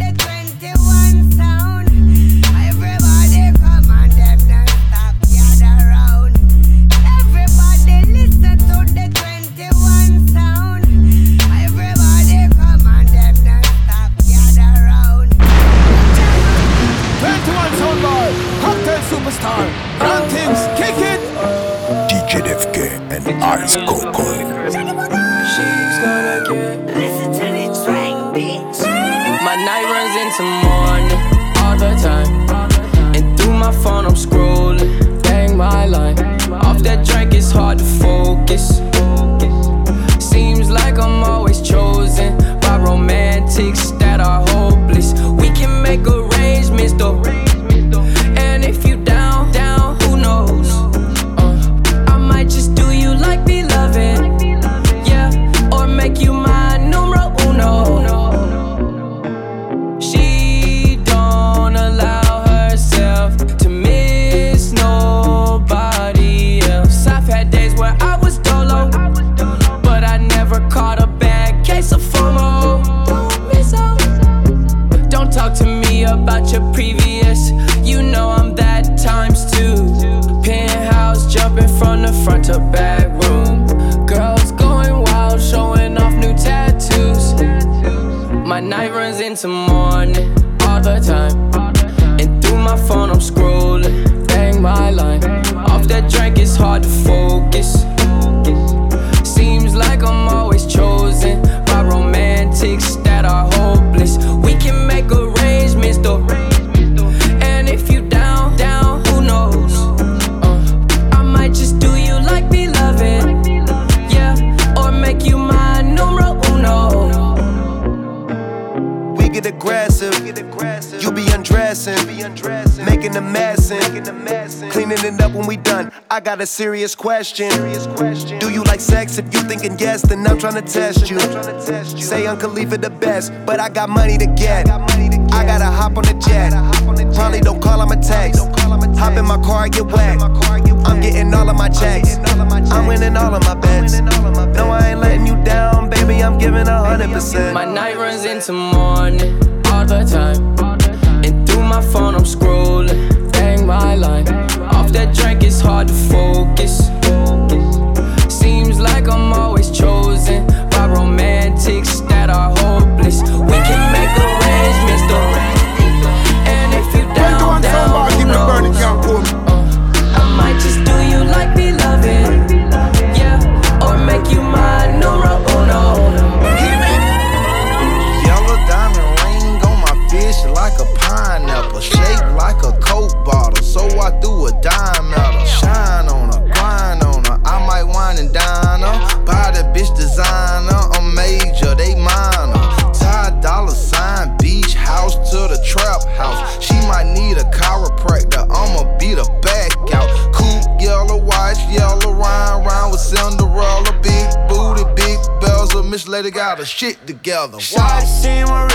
de serious question. Do you like sex? If you thinking yes, then I'm trying to test you. Say Uncle Leave it the best, but I got money to get. got shit together. Shawty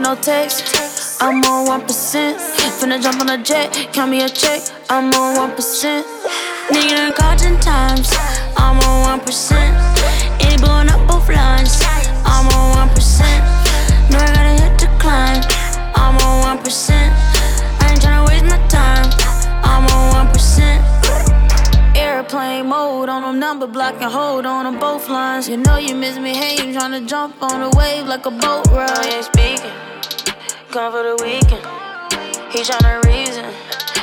no text, I'm on 1%. Finna jump on a jet, count me a check, I'm on 1%. Nigga in caution times, I'm on 1%. Any blowing up both lines, I'm on 1%. Know I gotta hit the climb, I'm on 1%. I ain't tryna waste my time, I'm on 1%. Airplane mode on them number block and hold on them both lines. You know you miss me, hey, you tryna jump on a wave like a boat ride. Come for the weekend. He tryna reason,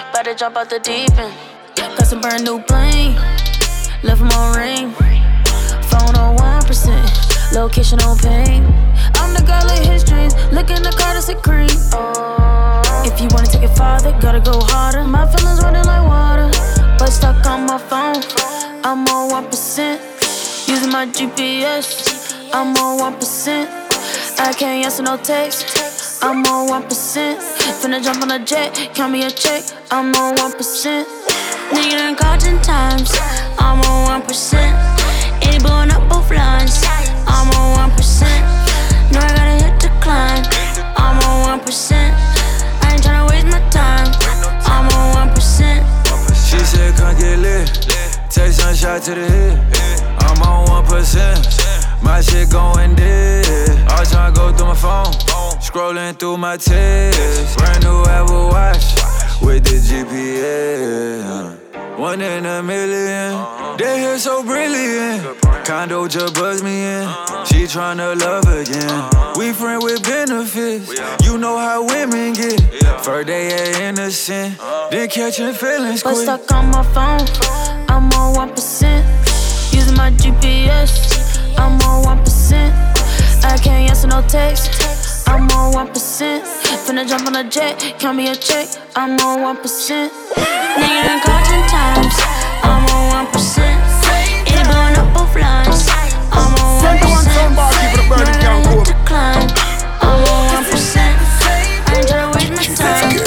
about to jump out the deep end. Got some brand new bling, left him on ring. Phone on 1%, location on ping. I'm the girl of his dreams, look in the car, that's a cream. Oh. If you wanna take it farther, gotta go harder. My feelings running like water, but stuck on my phone. I'm on 1%, using my GPS. I'm on 1%. I can't answer no text. I'm on 1%. Finna jump on a jet, count me a check. I'm on 1%. Nigga in caution times. I'm on 1%. Any blowing up both lines. Scrolling through my text. Brand new Apple Watch with the GPS. One in a million. They here so brilliant. Condo just buzzed me in. She tryna love again. We friend with benefits. You know how women get. First day at innocent. Then catching feelings But stuck on my phone, I'm on 1%. Using my GPS, I'm on 1%. I can't answer no text, I'm on 1%. Finna jump on a jet, count me a check, I'm on 1%. Nigga in caution times, I'm on 1%. Any blowing up both lines, I'm on 1%. Send one sound keep it burning, Know I can't gotta go. hit the climb, I'm on 1%. I ain't tryna waste my time,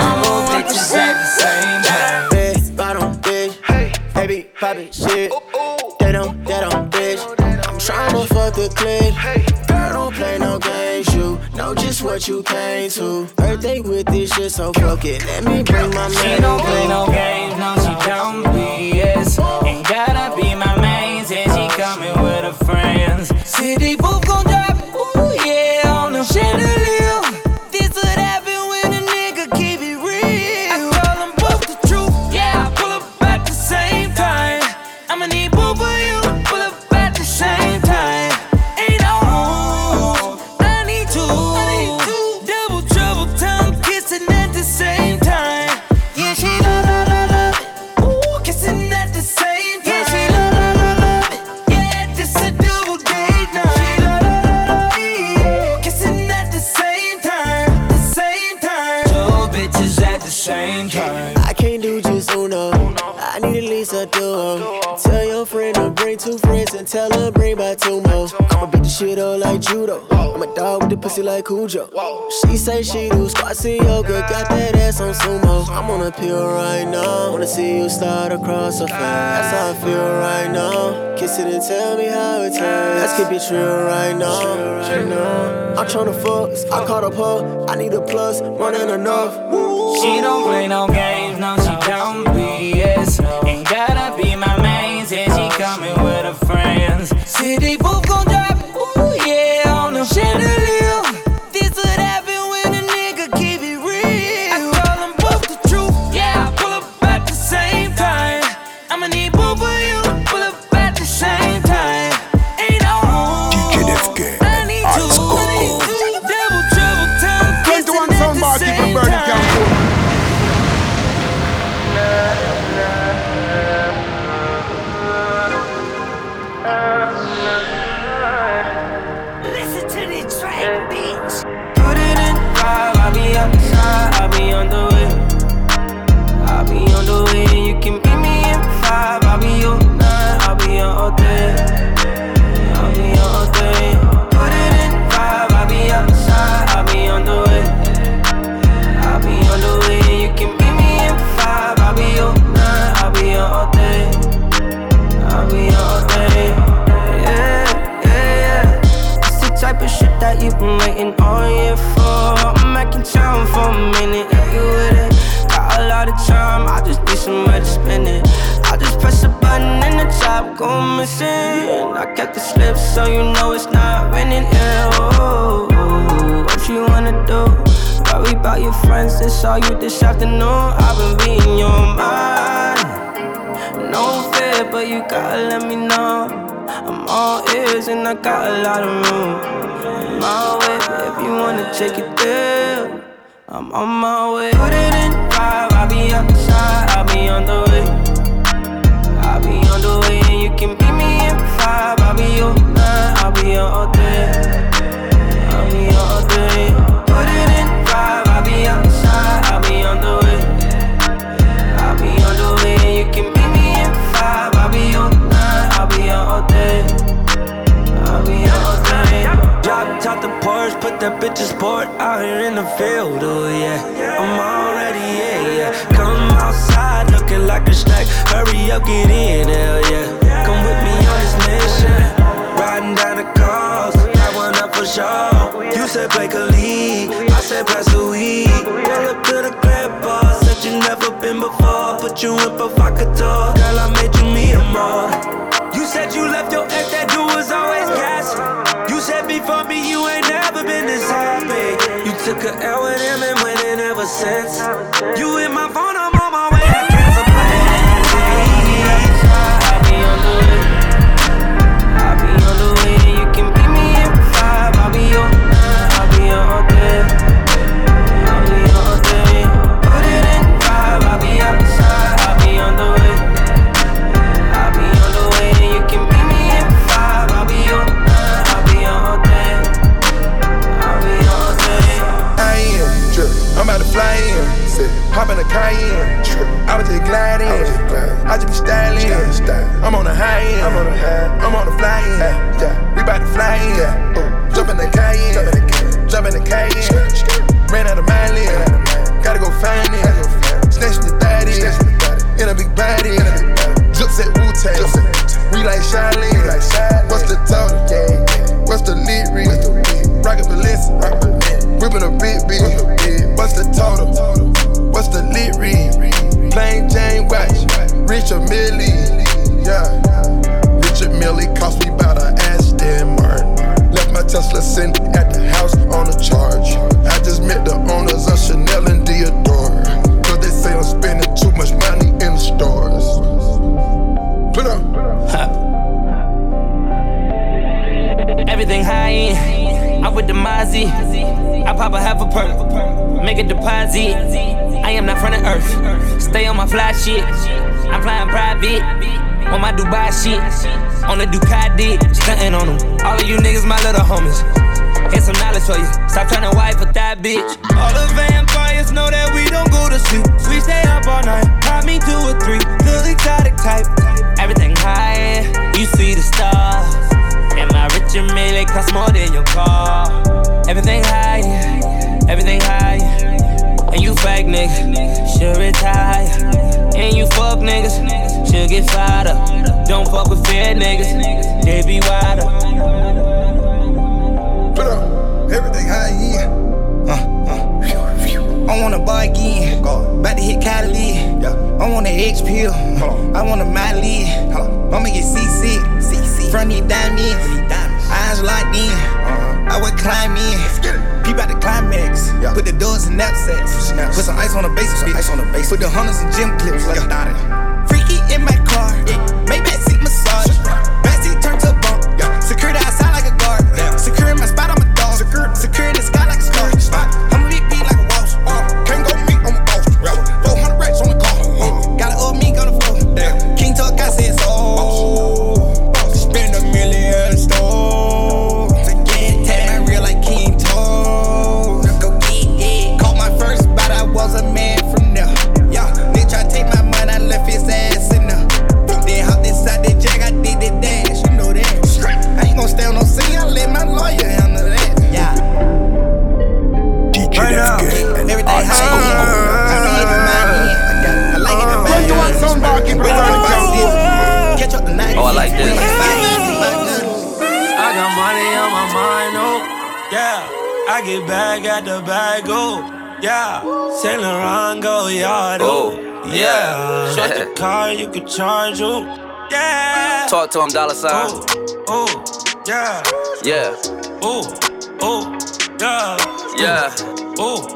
I'm on 1%. Big bottom bitch, hey, baby poppin' shit. They don't, they don't bitch. I'm tryna fuck the clip. Girl, don't play no games. Know just what you came to. Birthday with this shit, so fuck it. Let me bring my man. She don't play no games, no, she don't BS. Ain't gotta be my main, said she coming with her friends. City both gon' drop, a duo. Tell your friend to bring two friends and tell her bring back two more. I'ma beat the shit up like judo. I'm a dog with the pussy like Cujo. She say she do squats and yoga, got that ass on sumo. I'm on a pill right now. Wanna see you start across her face. That's how I feel right now. Kiss it and tell me how it tastes. Let's keep it real right now. I'm tryna fuck, I caught up her. I need a plus, more than enough. She don't play no games, got a lot of room. My way, if you wanna take it there, I'm on my way. Put it in five, I'll be outside, I'll be on the way. I'll be on the way and you can meet me in five. I'll be your nine, I'll be your Porsche, that bitch in sport out here in the field, oh yeah. I'm already, yeah, yeah. Come outside looking like a snack. Hurry up, get in, hell yeah. Come with me on this mission. Riding down the coast, got one up for sure. You said break a lead, I said pass the weed. Pull up to the crib, boss, said you never been before. Put you in provocateur, girl, I made you me a more. You said you left your since. You hit my the Cayenne. I was just gliding. I just be styling. I'm on the high end. I'm on the high. I'm on the fly end. We about to fly in. Jump in the Cayenne. Jump in the Cayenne. Ran out of my lane. Gotta go find it. Snatch the daddy. In In a big body. Just at Wu Tang. We like Charlene. What's the total? What's the lit read? Rocket Balenciaga. Whipping a big bitch. What's the total? My fly shit. I'm flying private. On my Dubai shit. On the Ducati. Stunting on them. All of you niggas, my little homies. Here's some knowledge for you. Stop trying to wipe with that bitch. All the vampires know that we don't go to sleep. We stay up all night. Pop me two or three. The exotic type. Everything high. You see the stars. And my rich and million cost more than your car. Everything high, yeah. everything high. And you fake niggas, should retire. And you fuck niggas, should get fired up. Don't fuck with fair niggas, they be wider. Put up. Everything high uh, uh. end. I wanna a bargain. About to hit Cali. I want an H pill. I want a Miley. I'ma get CC. CC. Front need diamonds. Eyes locked in. Uh-huh. I would climb in. Peep out the climax. Put the doors in knapsacks. Put some ice on the base. Ice on the base. Put the hunters in gym clips. Freaky in my car. Maybach seat massage. Backseat turn to a bump. Security outside like a guard. Securing my spot, Saint Laurent go yard, oh, yeah. Shut the car, you can charge, oh, Yeah. Talk to him, dollar sign. Oh, oh, yeah. Yeah, Oh, oh, yeah. yeah. Oh,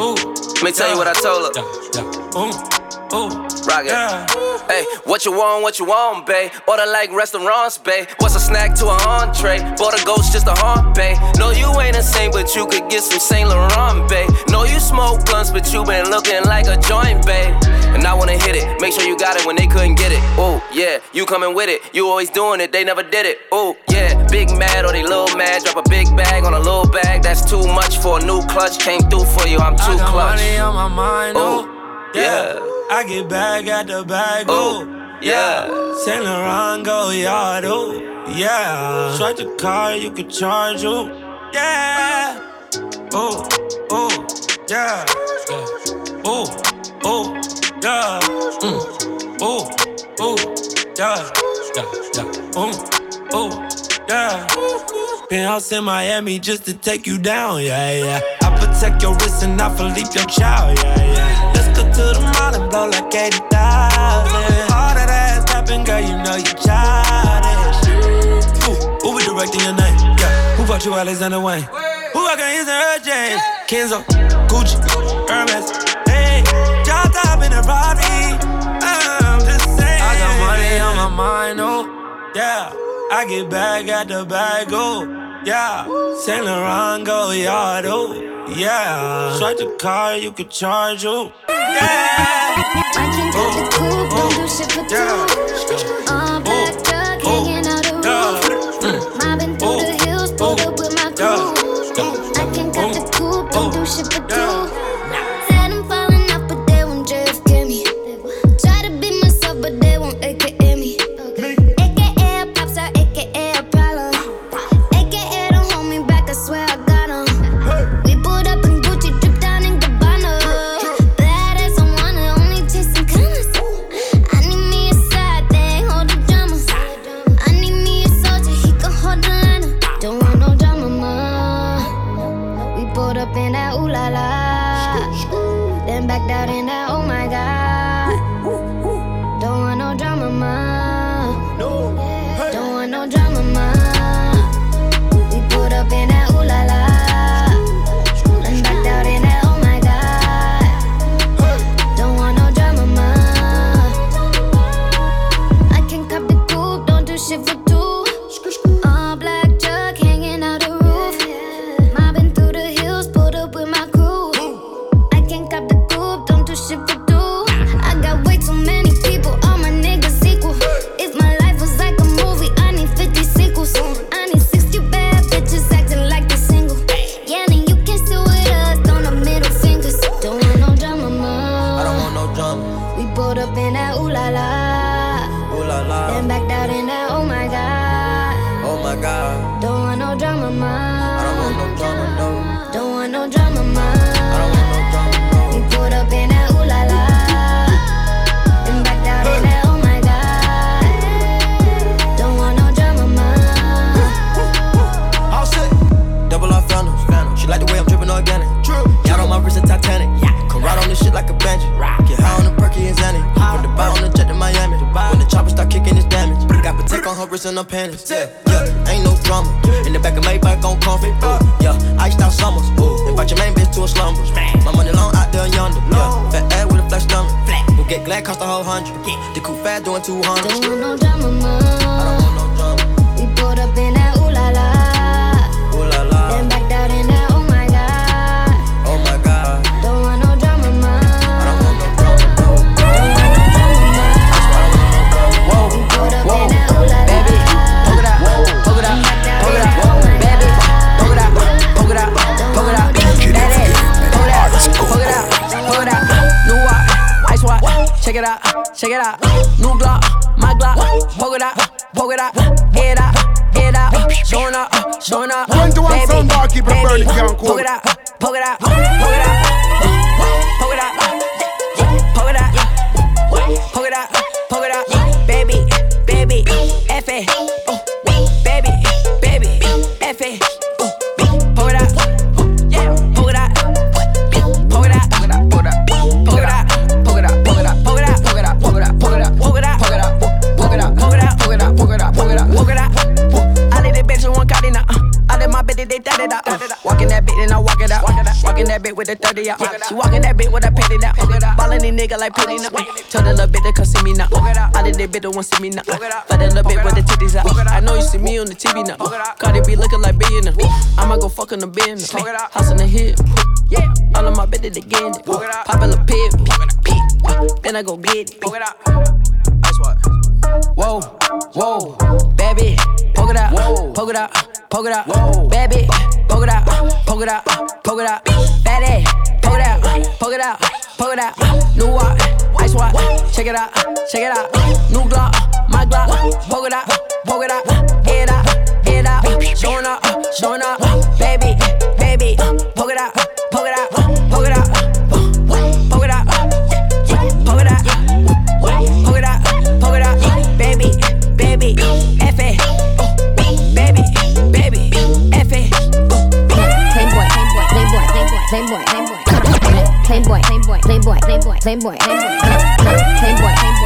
oh. Let me tell you what I told her. yeah Oh, oh. Rock it. Yeah. Hey, what you want, what you want, babe? Order like restaurants, babe. What's a snack to an entree? Bought a ghost just a haunt, babe. No, you ain't saint, but you could get some Saint Laurent, babe. No, you smoke blunts, but you been looking like a joint, babe. And I wanna hit it, make sure you got it when they couldn't get it. Oh, yeah, you coming with it. You always doing it, they never did it. Oh, yeah, big mad or they little mad. Drop a big bag on a little bag. That's too much for a new clutch. Came through for you, I'm too I got clutch. money on my mind, oh. yeah. I get bag at the bag, oh. Yeah. Saint Laurent go yard, oh. Yeah. Swipe the card, you can charge, oh. Yeah. Oh, oh, yeah. yeah. Oh, oh, yeah. Mm. Oh, oh, yeah. Yeah, yeah. Oh, oh, yeah. Penthouse in Miami just to take you down, yeah, yeah. I protect your wrist and I Philippe your child, yeah, yeah. To the mall and blow like 80,000. All that ass tapping, girl, you know you childish. Who, who be directing your name? Yeah. Who bought you Alexander Wang? Who I can use in her James? Kenzo, Gucci, Hermes. Hey, y'all top in the Robbie. I'm just saying. I got money on my mind, oh, yeah. I get back at the bag, oh, yeah. Saint Laurent go yard, oh, yeah. Swipe the card, you can charge, yeah. Oh, yeah. Dripping organic. True. Yacht on my wrist and Titanic. Come ride on this shit like a bandit. Get high on the perky and Xanny. From the bar on the jet to Miami. When the chopper start kicking, it's damage. Got Patek on her wrist and her panties. Yeah, yeah, ain't no drama. In the back of Maybach on comfy. Ooh, yeah, iced out summers. Ooh, invite your main bitch to a slumber. My money long out there yonder. Yeah, fat ass with a flat stomach. We'll get glad cost a whole hundred. The coupe fat doing 200. Don't want no drama, ma. I don't want no drama. Check it out, check it out. New Glock, my Glock, poke it out, poke it out, get out, get out, showing up, showing up. 21 baby, sound bar, keep it burning, can't cool. Poke it out, poke it out, poke it out, 30 out. She walking that bit with a penny now. These nigga like penny now. Told the little bit to come see me now. All of that bit don't want see me now. But that little bit with the titties out. I know you see me on the TV now. Carti be looking like billionaire. I'ma go fuck on the business. House in the hill. Yeah, all of my bitches again. Pop a little pit. Then I go get it. That's what. Whoa, whoa, baby, poke it out, poke it out, poke it out, baby, poke it out, poke it out, poke it out, baby, poke it out, poke it out, poke it out, new watch, ice watch, check it out, check it out, new Glock, my Glock, poke it out, poke it out, get out, get out, showing up, showing up, baby, baby, poke it out, poke it out, poke it out, poke it out, poke it out. Poke it out, poke it out, baby, baby, F it, baby, baby, F it. Playboy, playboy, playboy, playboy, playboy, playboy, playboy, playboy, playboy, playboy, playboy, playboy, playboy.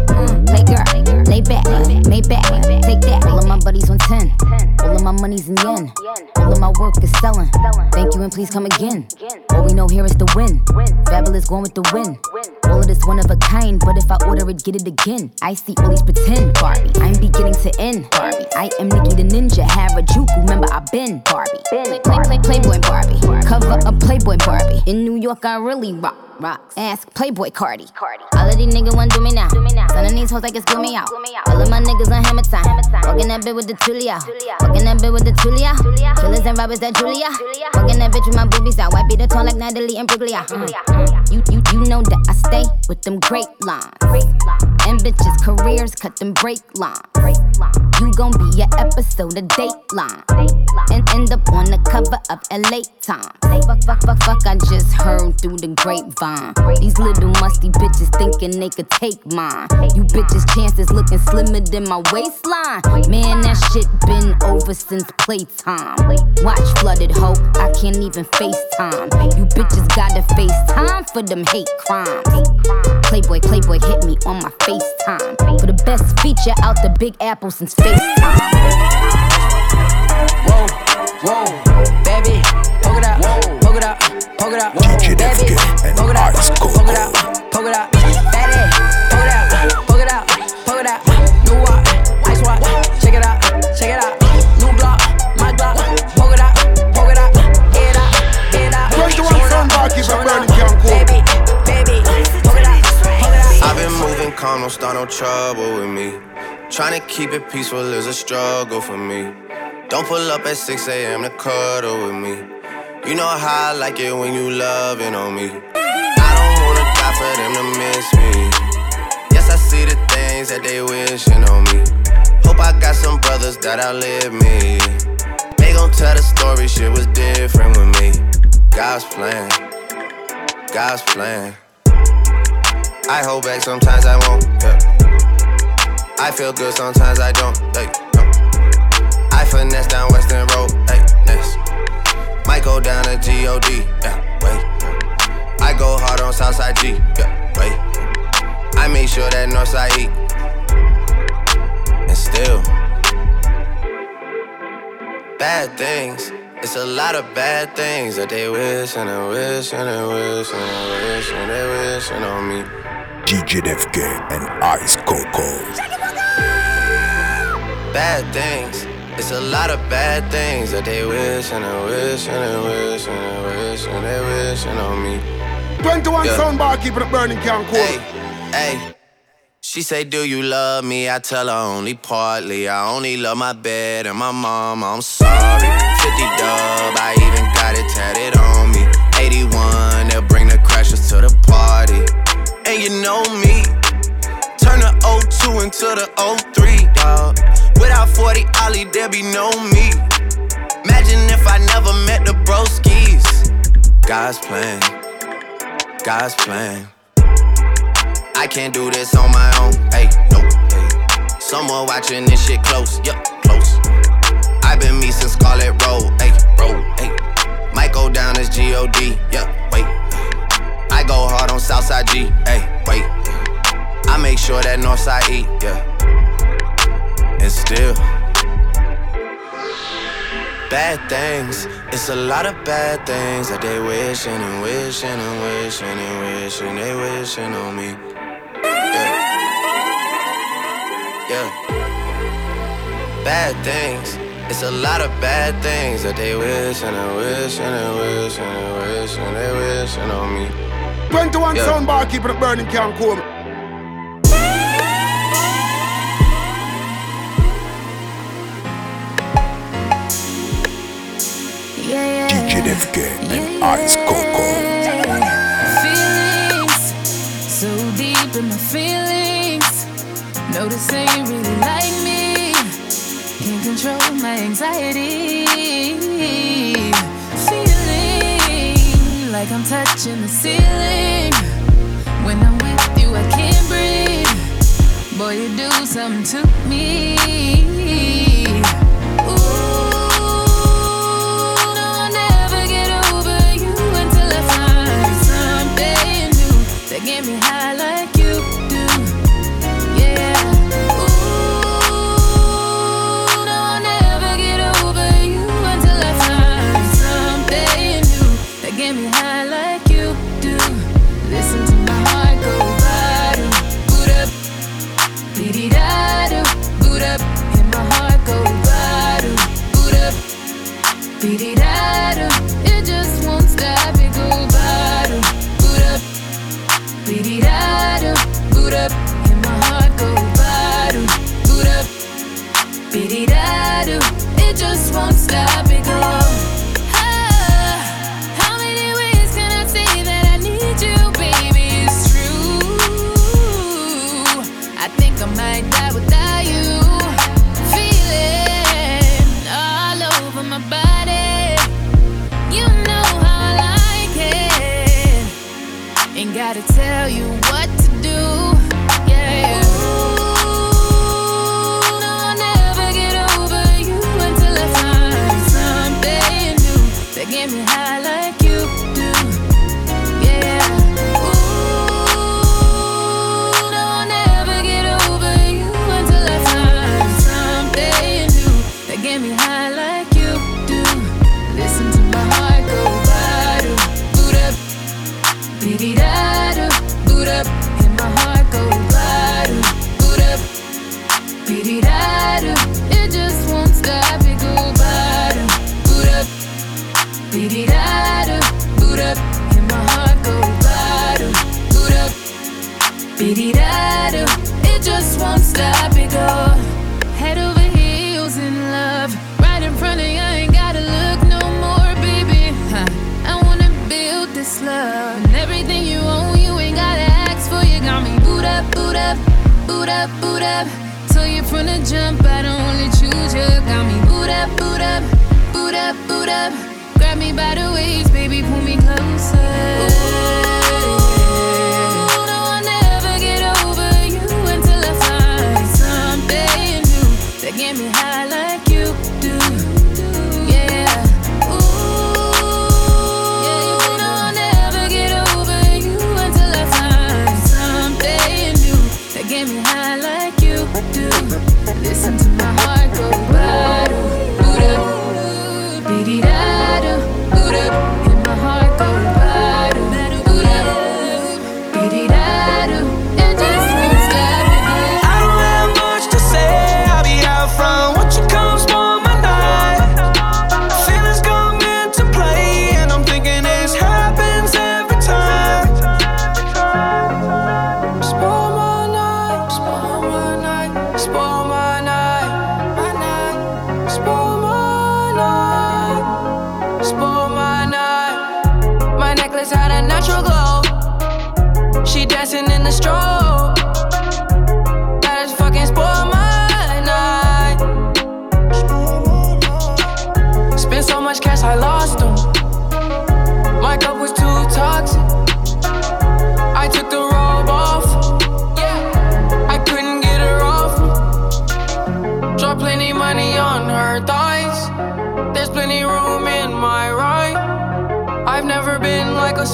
back. Take that. All of my buddies on 10. All of my money's in yen. All of my work is selling. Thank you and please come again. All we know here is the win. Fabulous going with the win. All of this one of a kind, but if I order it, get it again. I see all these pretend Barbie. I'm beginning to end Barbie. I am Nicki the Ninja, Harajuku. Remember I've been Barbie. Play, play, play, Playboy Barbie. Cover up Playboy Barbie. In New York, I really rock. Rocks. Ask Playboi Carti. All of these niggas wanna do me now. Son of these hoes like it's glue me out. All of my niggas on hammer time. Walking that bitch with the Tulia. Walking that bitch with the Tulia. Killers and robbers that Julia. Walking that bitch with my boobies out. Beat the tone like Natalie Imbruglia. Mm. You, you, you know that I stay with them great lines. And bitches' careers cut them break lines. You gon' be an episode of Dateline. And end up on the cover of LA Times. Fuck, fuck, fuck, fuck, I just heard through the grapevine. These little musty bitches thinking they could take mine. You bitches' chances looking slimmer than my waistline. Man, that shit been over since playtime. Watch flooded hoe, I can't even FaceTime. You bitches gotta FaceTime for them hate crimes. Playboy, Playboy hit me on my FaceTime. For the best feature out the Big Apple since FaceTime. Whoa, whoa, baby, poke it out, poke it out, poke it out, baby, poke it out, poke it out, poke it out, baby, poke it out, poke it out, poke it out, new watch, ice watch, check it out, check it out, new block, my block, poke it out, poke it out, get out, get out, 21 son barkeep showing burning up, can cool. baby, baby, poke it out, poke it out. I've been moving calm, don't start no trouble with me. Trying to keep it peaceful is a struggle for me. Don't pull up at 6 a.m. to cuddle with me. You know how I like it when you loving on me. I don't wanna die for them to miss me. Yes, I see the things that they wishing on me. Hope I got some brothers that outlive me. They gon' tell the story, shit was different with me. God's plan, God's plan. I hold back, sometimes I won't. Yeah. I feel good, sometimes I don't. Hey, no. I finesse down Weston Road. Hey. Might go down to God. Yeah, wait. I go hard on Southside G. Yeah, wait. I make sure that Northside eat. And still, bad things. It's a lot of bad things that they wish and they wish and they wish and they wish and they wishing on me. DJ FK and Ice Coco. bad things. It's a lot of bad things that they wish and they wish and they wish and they wish and they wishing on me. 21 Yeah. son barkeep the burning can cool. Hey, hey. She say, Do you love me? I tell her only partly. I only love my bed and my mom. I'm sorry. 50 dub, I even got it tatted on me. 81, they'll bring the crashers to the party. And you know me. Turn the 02 into the 03, dog. Without 40 Ollie, there be no me. Imagine if I never met the broskies. God's plan, God's plan. I can't do this on my own, hey, nope, hey. Someone watching this shit close, yup, close. i been me since Scarlett Road, hey, road, hey. Might go down as G-O-D, yeah, wait. I go hard on Southside G, hey, wait. I make sure that Northside E, yeah. And still, bad things. It's a lot of bad things that they wishing and wishing and wishing and wishing they wishing on me. Yeah. Yeah. Bad things. It's a lot of bad things that they wishing and wishing and wishing and wishing they wishing on me. 21 Yeah. sound bar keeping it burning, can't cool Defke and Ice Coco. Feelings so deep in my feelings. Notice they really like me. Can't control my anxiety. Feeling like I'm touching the ceiling. When I'm with you, I can't breathe. Boy, you do something to me. Get me high like you do. Yeah. Ooh, no, I'll never get over you until I find something new. That get me high like you do. Listen to my heart go my heart go It's true. I think I might die without you. Feeling all over my body. You know how I like it. Ain't gotta tell you The jump, I don't wanna choose you. Got me boot up, boot up, boot up, boot up. Grab me by the waist, baby, pull me closer. Ooh, no, I'll never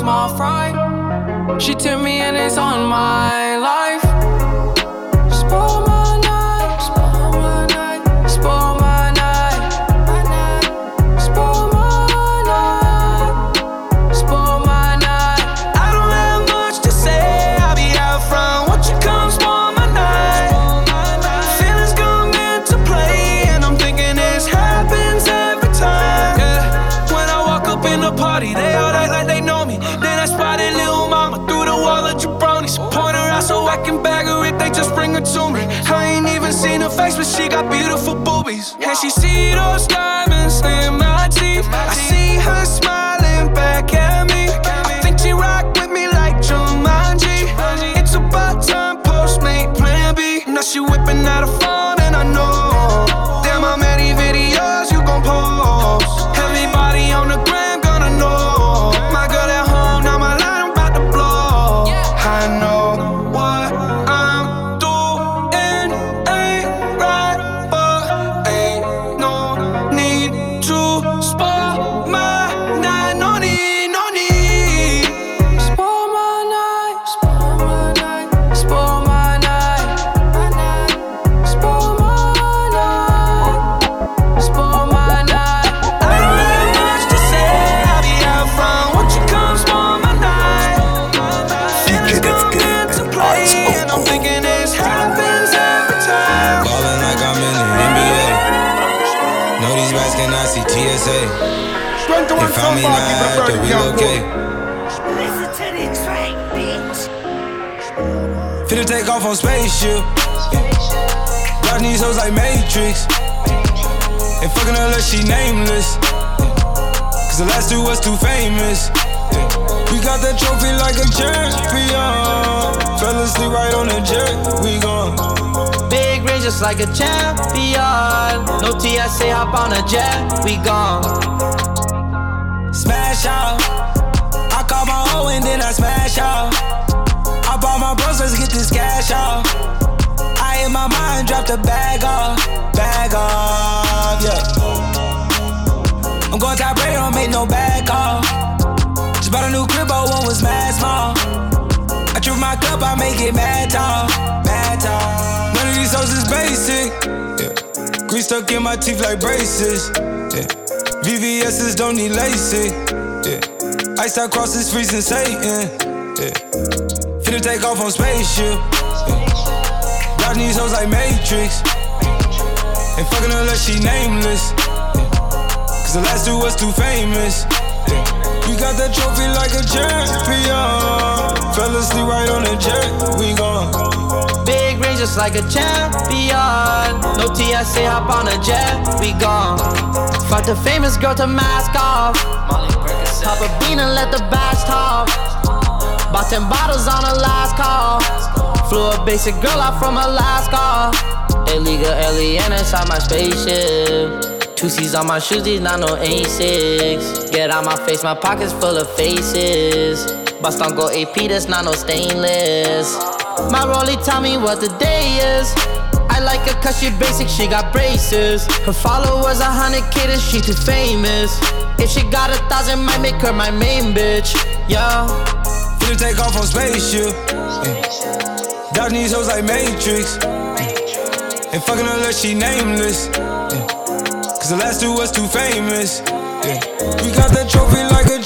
small fry. She took me and it's on my She whipping out a phone and I know. Damn, how many videos you gon' post? Everybody on the gram on spaceship. Watch these hoes like Matrix. Ain't fucking unless she nameless. Cause the last two was too famous. We got that trophy like a champion. Fell asleep right on the jet. We gone. Big range just like a champion. No TSA, hop on a jet, we gone. Smash out. I call my hoe and then I smash out. I bought my bros, let's get this cash out. I in my mind, dropped the bag off, bag off, yeah. I'm going top rated, don't make no bag off. Just bought a new crib, but one was mad small. I trip my cup, I make it mad tall, mad tall. None of these hoes is basic, yeah. Grease stuck in my teeth like braces, yeah. VVS's don't need LASIK, yeah. Ice out crosses freezing Satan, yeah. Finna take off on spaceship. Dodging these hoes like Matrix, ain't fucking unless she nameless. Cause the last two was too famous. We got that trophy like a champion. Fell asleep right on the jet, we gone. Big range just like a champion. No TSA, hop on a jet, we gone. Fuck the famous girl to mask off. Pop a bean and let the bash talk. Bought 10 bottles on a last call. Flew a basic girl out from Alaska. Illegal alien inside my spaceship. Two C's on my shoes, these not no ASICS. Get out my face, my pockets full of faces. Bust on go AP, that's not no stainless. My rollie tell me what the day is. I like her cause she basic, she got braces. Her followers a hundred K, then she too famous. If she got a thousand, might make her my main bitch. Yeah. Finna take off on spaceship. Yeah. Dodging these hoes like Matrix. Ain't fucking unless she nameless. Yeah. Cause the last two was too famous. Yeah. We got that trophy like a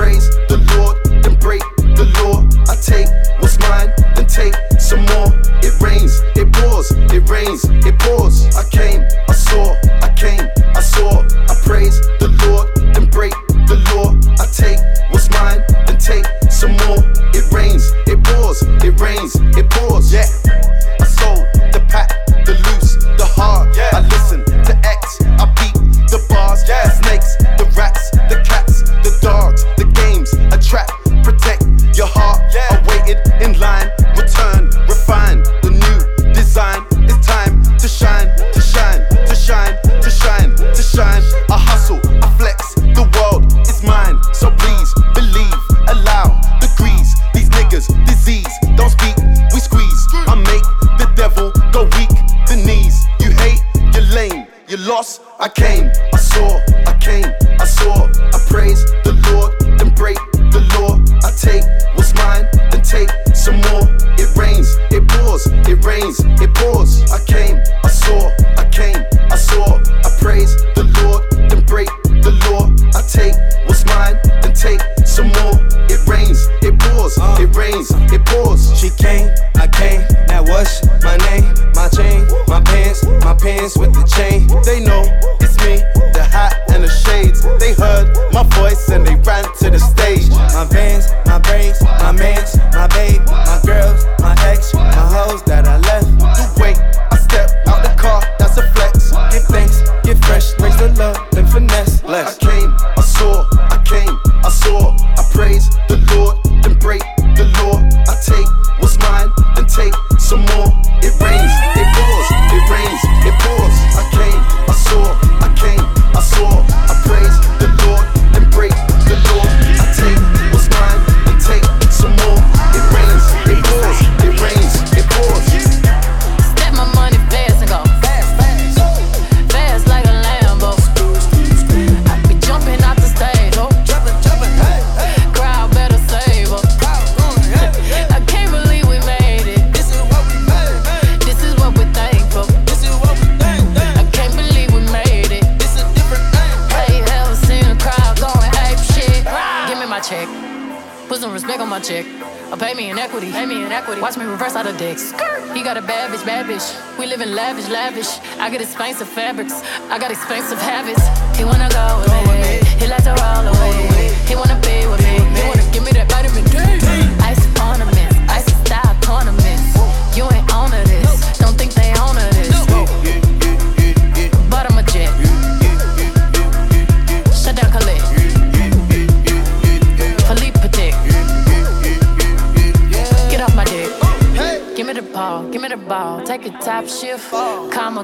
praise.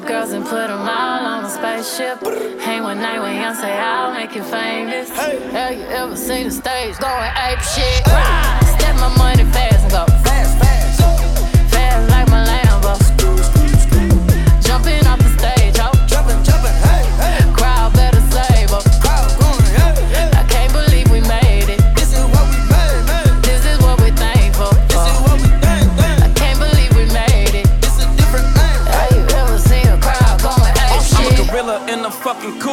my girls and put them all on a spaceship. Hang one night when you say I'll make you famous. Hey. Have you ever seen the stage going ape shit? Hey. Step my money fast and go fast, fast. Fast like my Lambo. Jumping off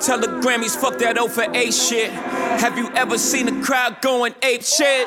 Tell the Grammys, fuck that O for A shit. Have you ever seen a crowd going ape shit?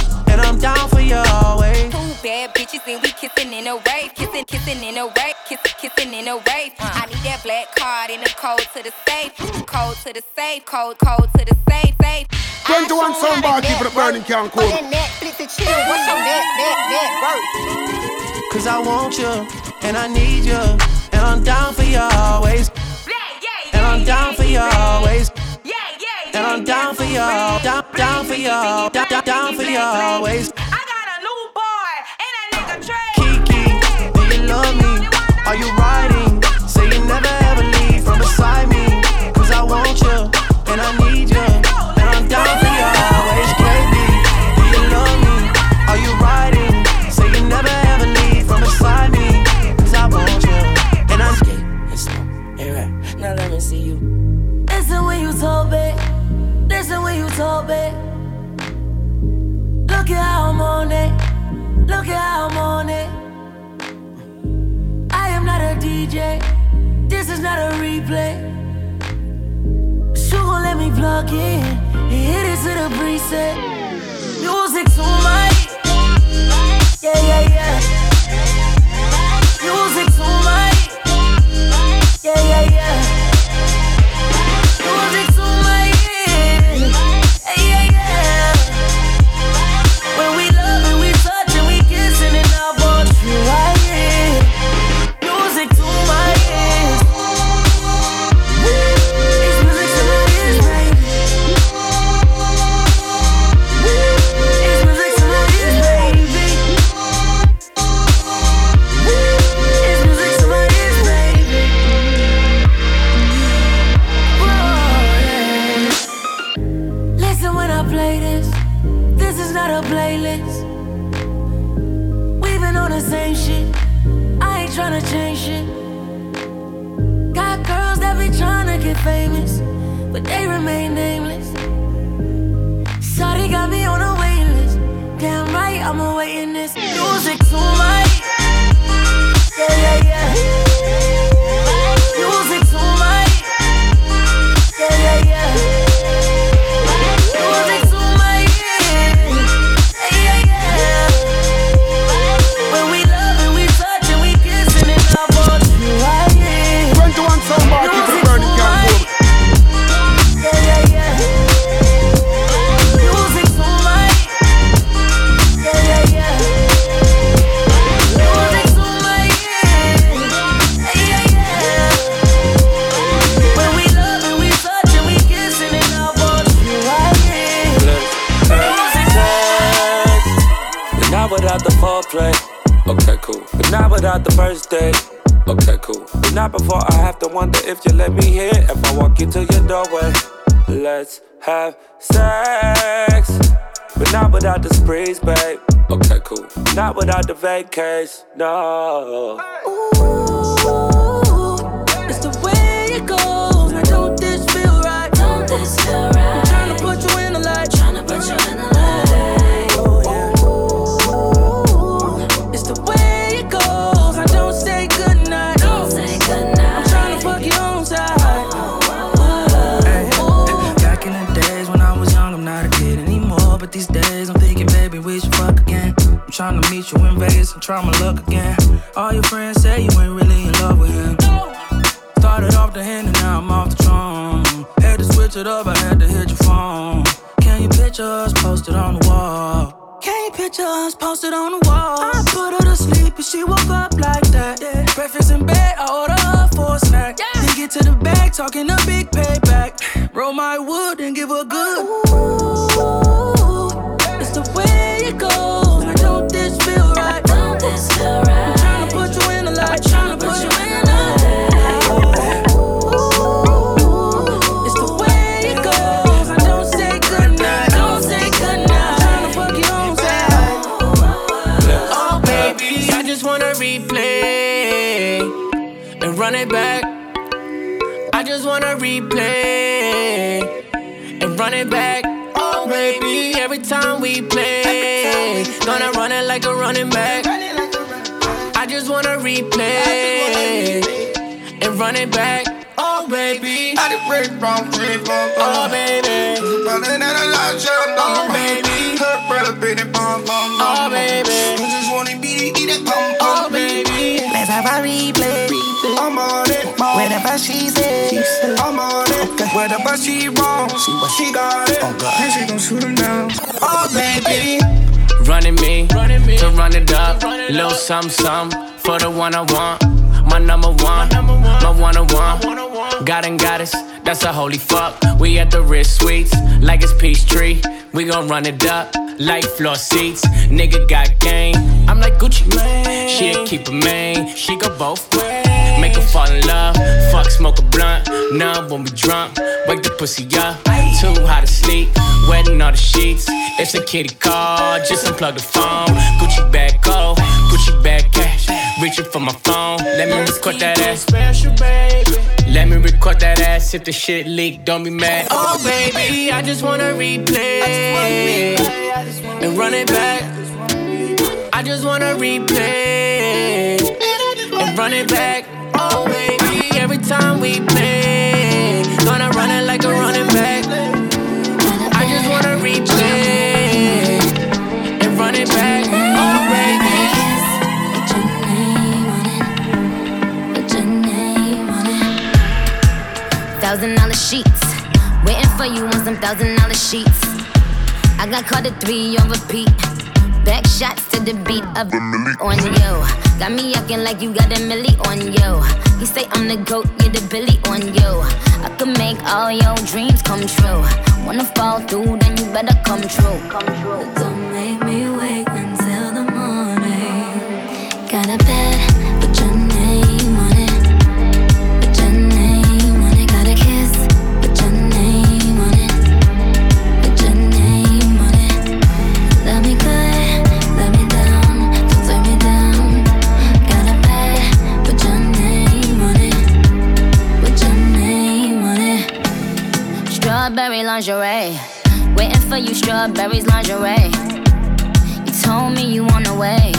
I'm down for you always. Two bad bitches and we kissing in a wave, kissing, kissing in a wave, kissing, kissing in a wave. Uh. I need that black card in the code to the safe, code to the safe, code, code to the safe, safe. 21 sound bar, keep it burning, worth? Cause I want you, and I need you, and I'm down for you always. And I'm down for you always. And I'm down for you, down, down for you, down, down, down for you always. Kiki, do you love me? Are you riding? Say you never ever leave from beside me. Cause I want you, and I need you, and I'm down for you always. KB, do you love me? Are you riding? Say you never ever leave from beside me. Cause I want you, and I'm Hey, right. Now let me see you. Listen when you talk back. Listen when you talk back. Look at how I'm on it. Look at how I'm on it. I am not a DJ. This is not a replay. She gon' let me plug in and hit it to the preset. Music to my yeah yeah yeah. Music to my yeah yeah yeah. Music music to my not without the first date. Okay, cool. Not before I have to wonder if you let me hear if I walk into your doorway. Let's have sex. But not without the sprees, babe. Okay, cool. Not without the vacays, no. It's running back. I just wanna replay and run it back. Oh, baby. I did break from free from Oh, baby. Running out of line, shut Oh, baby. Her brother, oh, baby, bum, bum, Oh, baby. I just wanna be eat it, pum, Oh, baby. Let's have a replay. I'm on it. Whatever she says. I'm on it. Whatever she wants, she got it. Oh, and she gon' shoot him down. Oh, baby. Running me, to run it up. Little something, something for the one I want. My number one, my one on one. God and goddess, that's a holy fuck. We at the wrist suites, like it's Peachtree. We gon' run it up, like floor seats. Nigga got game. I'm like Gucci Mane. Keep a main, she go both ways. Make her fall in love, fuck, smoke a blunt. Numb when we drunk, wake the pussy up. Too hot to sleep, wetting all the sheets. It's a kitty call, just unplug the phone. Gucci bag cold, Gucci bag cash. Reaching for my phone, let me record that ass. Special baby. Let me record that ass. If the shit leak, don't be mad. Oh baby, I just wanna replay and run it back. I just wanna replay and run it back. Every time we play, gonna run it like a running back. I just wanna replay and run it back. Oh baby. Thousand dollar sheets. Waiting for you on some thousand dollar sheets. I got caught at three on repeat. Back shots to the beat of the milli on you. Got me acting like you got a milli on you. You say I'm the goat, you're the Billy on you. I can make all your dreams come true. Wanna fall through, then you better come true. Come true. Strawberry lingerie. Waiting for you, strawberries lingerie. You told me you on the way.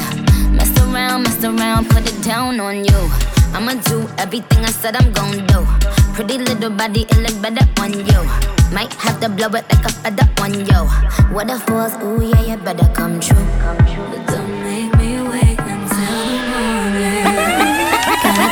Messed around, messed around, put it down on you. I'ma do everything I said I'm gon' do. Pretty little body, it look better on you. Might have to blow it like a feather on you. What if was, ooh yeah, you better come true. But don't make me wait until the morning.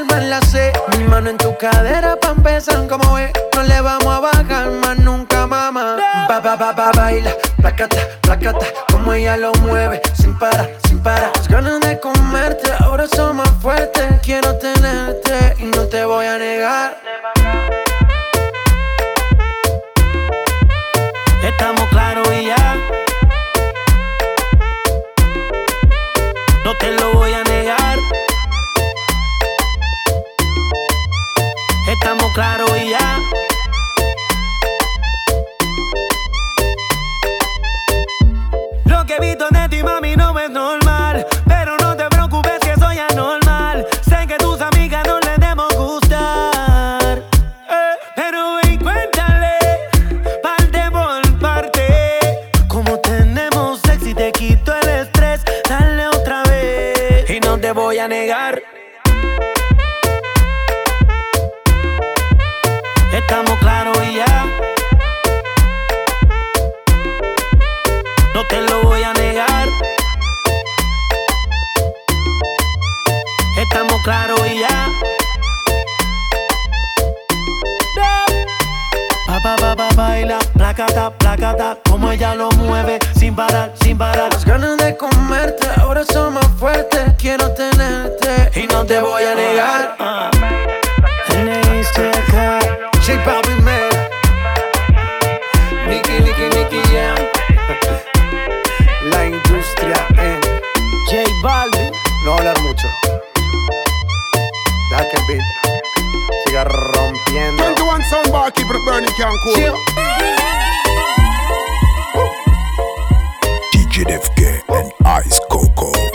Mi mano en tu cadera pa' empezar como es. No le vamos a bajar más nunca, mamá. Ba, ba, ba, ba, baila. Placata, placata. Como ella lo mueve. Sin parar, sin parar. Las ganas de comerte ahora son más fuertes. Quiero tenerte y no te voy a negar. Estamos claros y ya. No te lo voy a negar. claro y ya. Lo que he visto de ti, mami, no es normal. Pero no te preocupes que soy anormal. Sé que tus amigas no les debemos gustar. Eh, pero ven, cuéntale, parte por parte. Como tenemos sexy, te quito el estrés. Dale otra vez. Y no te voy a negar. Pa, pa, pa, pa, baila, placata, placata, como ella lo mueve, sin parar, sin parar. Las ganas de comerte ahora son más fuertes. Quiero tenerte y no te voy a negar. J keep it burning, can't cool. Chill. DJ Defke and Ice Coco.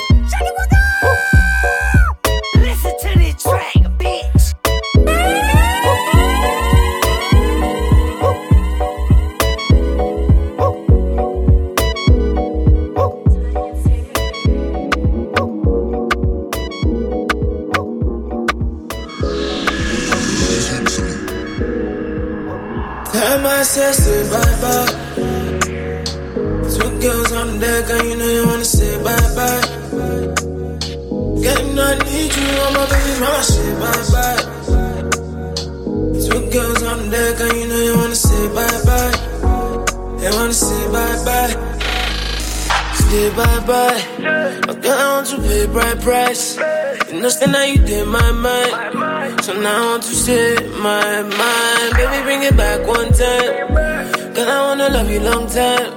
Say bye bye. But girl, I want to pay bright price. You say now you did my mind. So now I want to say my mind. Baby, bring it back one time. Girl, I wanna love you long time.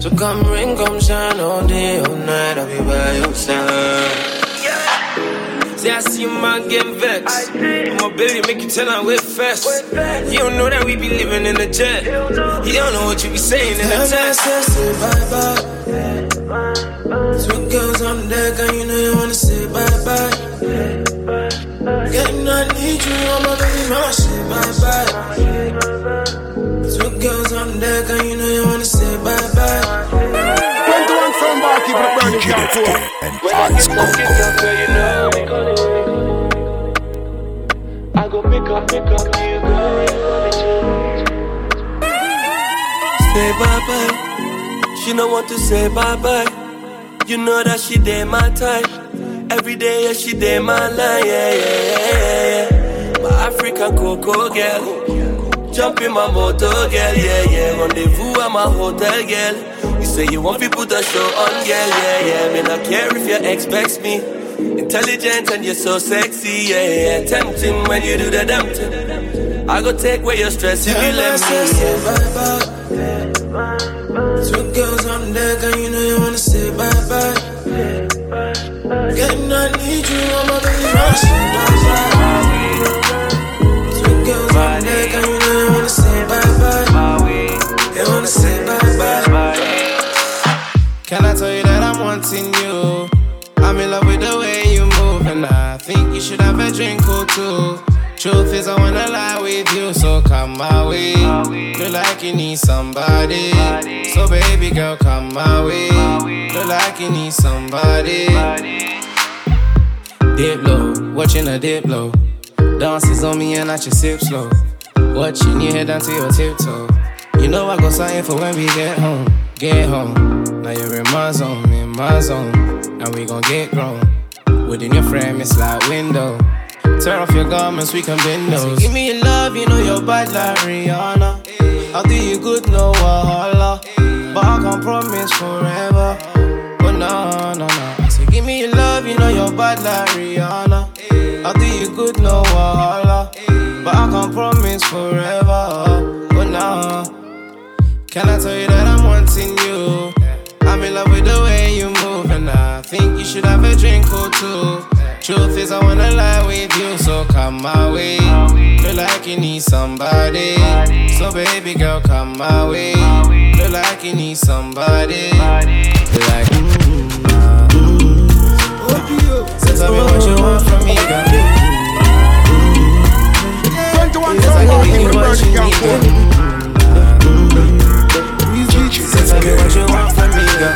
So come rain, come shine all day, all night. I'll be by your side. Say I see my getting vexed. My baby make you tell her with fast. You don't know that we be living in a jet. You don't know what you be saying in the text. Bye bye. Two girls on deck, and you know you wanna say bye bye. Yeah, you know I need you, my baby mama, say bye bye. Two girls on deck, and you know you wanna say bye bye. 21 soundbar, keep it burning, DJ can't cool. Defke and Ice Coco. I go pick up, pick up you, girl. Say bye bye. She don't want to say bye bye. You know that she did my type. Every day, yeah, she did my line. Yeah, yeah, yeah, yeah. My African cocoa girl. Jump in my motor, girl. Yeah, yeah. Rendezvous at my hotel, girl. You say you want to put a show on, girl. Yeah, yeah. Me not care if you expects me. Intelligent and you're so sexy, yeah, yeah. Tempting when you do the damn thing. I go take away your stress if you let me. Yeah. Two girls on deck, and you know you wanna say bye bye. Getting I need you, oh my baby, bye bye. Two girls on deck, and you know you wanna say bye bye. They wanna say bye bye. Can I tell you that I'm wanting you? I'm in love with the way you move, and I think you should have a drink or two. Truth is, I wanna lie you, so come my way. Feel like you need somebody, so baby girl, come my way. Feel like you need somebody. Dip low, watching a dip low. Dances on me and I just sip slow. Watching you head down to your tiptoe. You know I got sign for when we get home, get home. Now you're in my zone, in my zone, and we gon' get grown. Within your frame, it's like window. Tear off your garments, we can bend those. Give me your love, you know you're bad like Rihanna. I'll do you good, no wahala. But I can't promise forever. Oh no, no, no. I say, give me your love, you know you're bad like Rihanna. I'll do you good, no wahala. But I can't promise forever. Oh no. Can I tell you that I'm wanting you? I'm in love with the way you move, and I think you should have a drink or two. Truth is, I wanna lie with you, so come my way. Feel like you need somebody, so baby girl, come my way. Feel like you need somebody, like mm, nah, mm. So tell me what you want from me, girl. 21 Yes, I can give you what you need, cool. So tell me what you want from me, girl.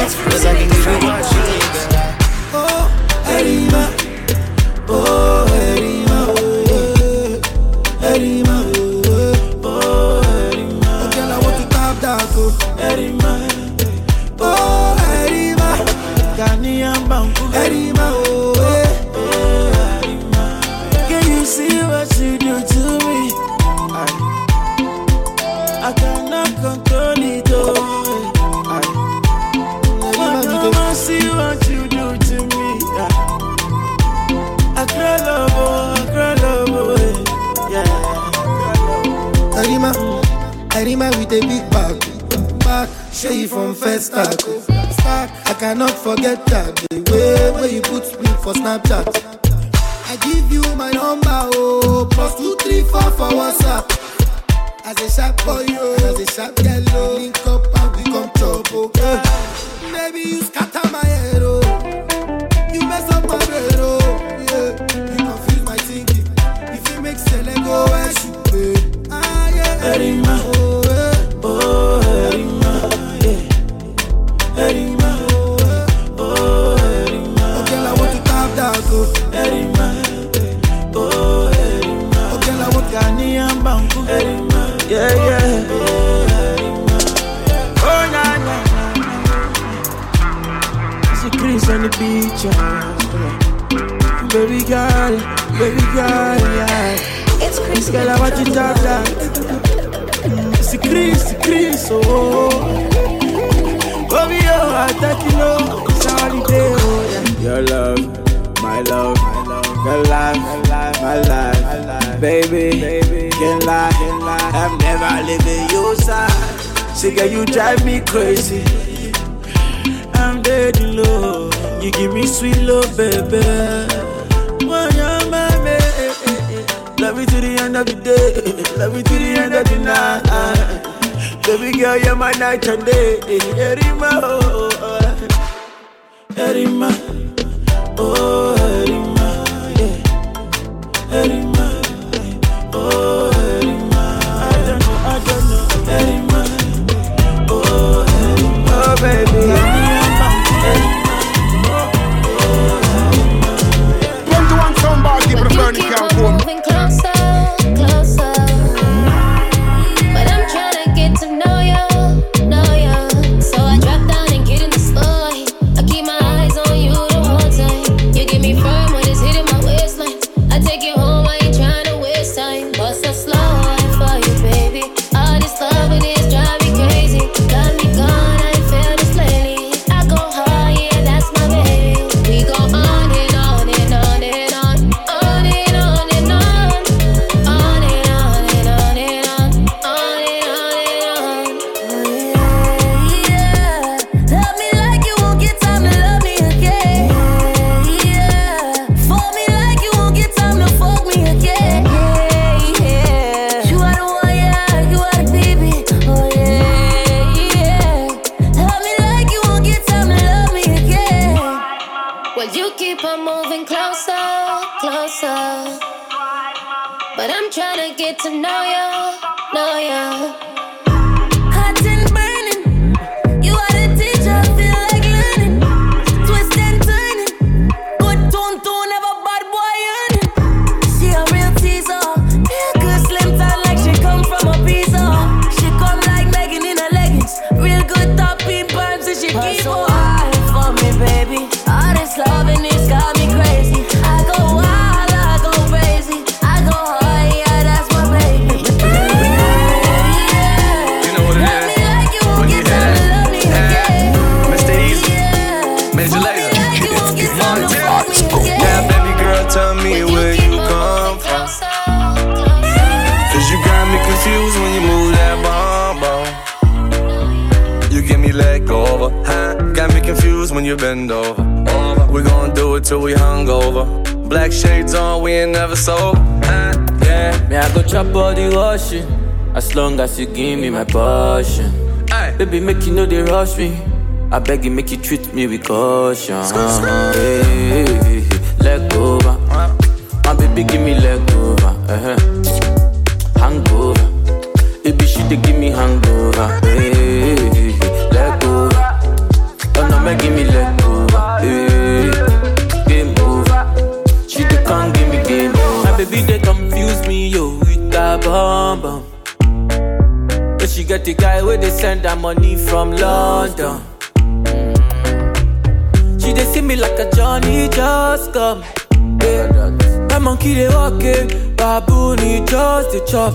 Yes, I can give you what you need, oh. With a big back. Back, show you from first start. Start, I cannot forget that. The way where you put me for Snapchat. I give you my number, oh, plus two, three, four for WhatsApp. As a sharp boy, oh, as a sharp girl, oh, link up and we come chop, oh. Maybe you scatter my head, oh. You mess up my brain, oh. Yeah, you confuse my thinking. If you make go, where she pay? Ah, yeah. Yeah, yeah. Oh, Erima, oh, na, na, na. It's a Chris on the beach, yeah. Baby girl, baby girl, yeah. It's Chris. Girl, I want you to tap that. Mm, it's a Chris, it's Chris, oh. Baby, oh, I thought you know it's a holiday, oh, yeah. Your love, my love, my love, your life, my life, baby, can't lie. I'm never leaving your side. See, girl, you drive me crazy. I'm dead in love. You give me sweet love, baby. When you're my baby, love me to the end of the day, love me to the end of the night. Baby girl, you're my night and day. Erima, oh, Erima, oh, Erima. Erima, oh, Erima, I don't know, I don't know, Erima, you give me my passion. Baby, make you know they rush me. I beg you, make you treat me with caution. Hey, hey, hey, leg over. My baby, give me leg over. Uh-huh. Hangover. Baby, she dey give me hangover. Hey, hey, hey, leg over. Oh no, make give me leg over. Hey, eh, game over. She dey come give me game over. My baby, they confuse me, yo, with that bomb bomb get the guy where they send that money from London. She they see me like a Johnny just come. Yeah. My monkey they walking, it, baboon he just the chop.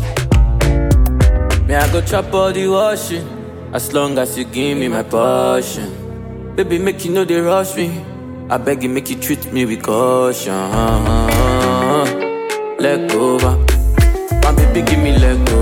Me I go chop all washing, as long as you give me my portion. Baby make you know they rush me, I beg you make you treat me with caution. Let go, my baby give me let go.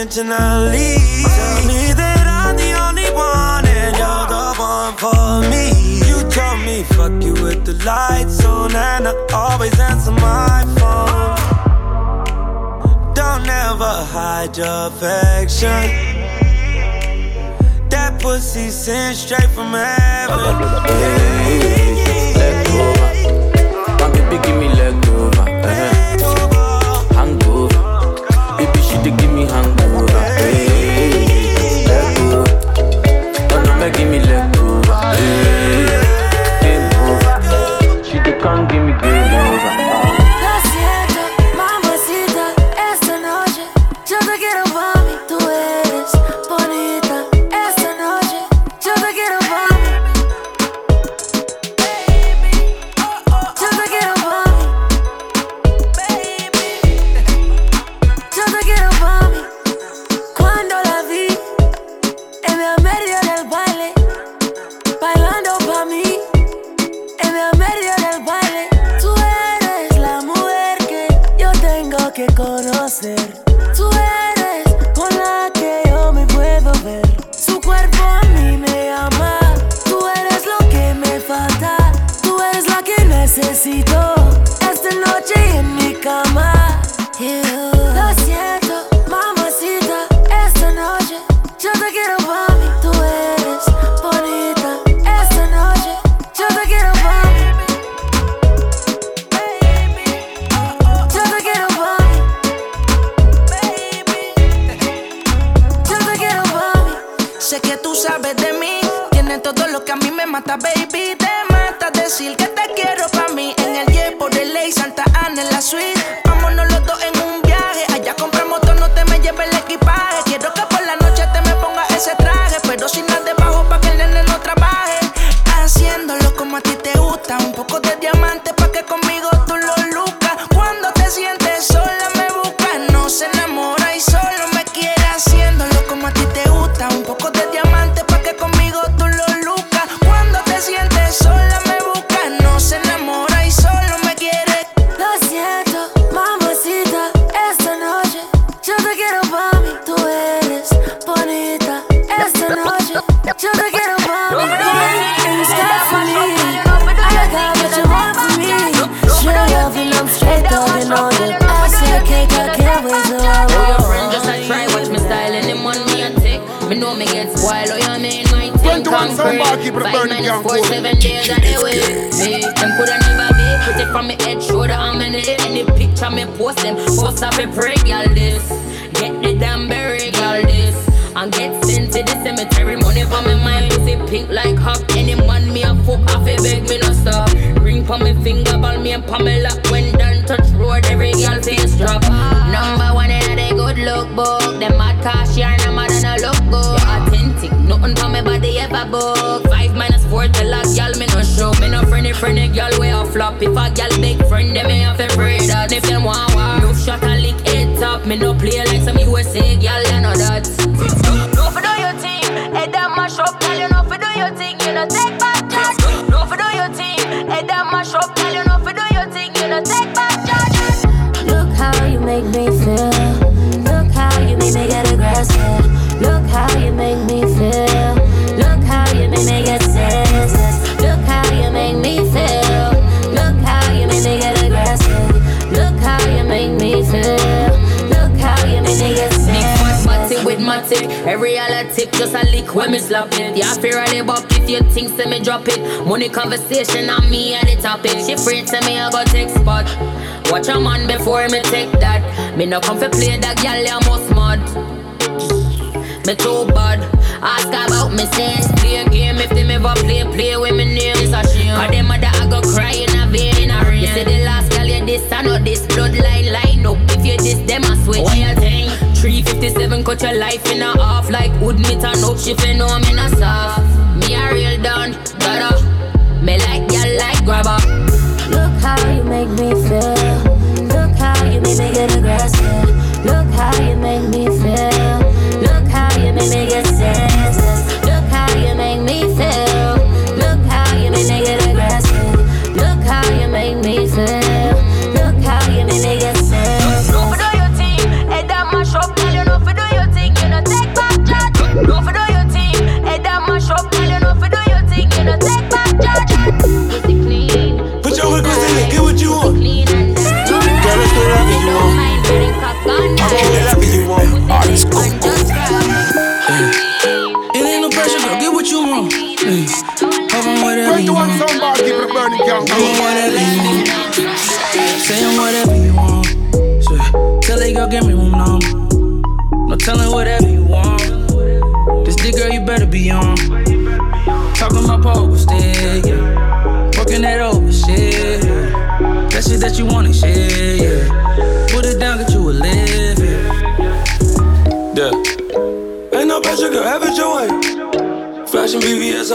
intentionally. Tell me that I'm the only one and you're the one for me. You told me fuck you with the lights on and I always answer my phone. Don't ever hide your affection that pussy sent straight from heaven. Leg baby give me leg over, uh-huh. hangover, baby she did give me hangover. up. If a gal big friend, they me have to pray that. If them want war, no shot a lick head top. Me no play like some USA gal, I know that. Every other tip just a lick when me slap it. Yeah, fear all bop if you think say me drop it. Money conversation on me at the topic. She free to me I go take spot. Watch a man before me take that. Me no come for play that girl you must mad. Me too bad. Ask about me sense. Play a game if they ever play. Play with me name is a shame. Cause them mother I go cry in a vein in a rain. You say the last girl you this I know this bloodline line up. If you this them I switch. Why 357 cut your life in a half like wood and up. She fin know I'm in a soft. Me a real done,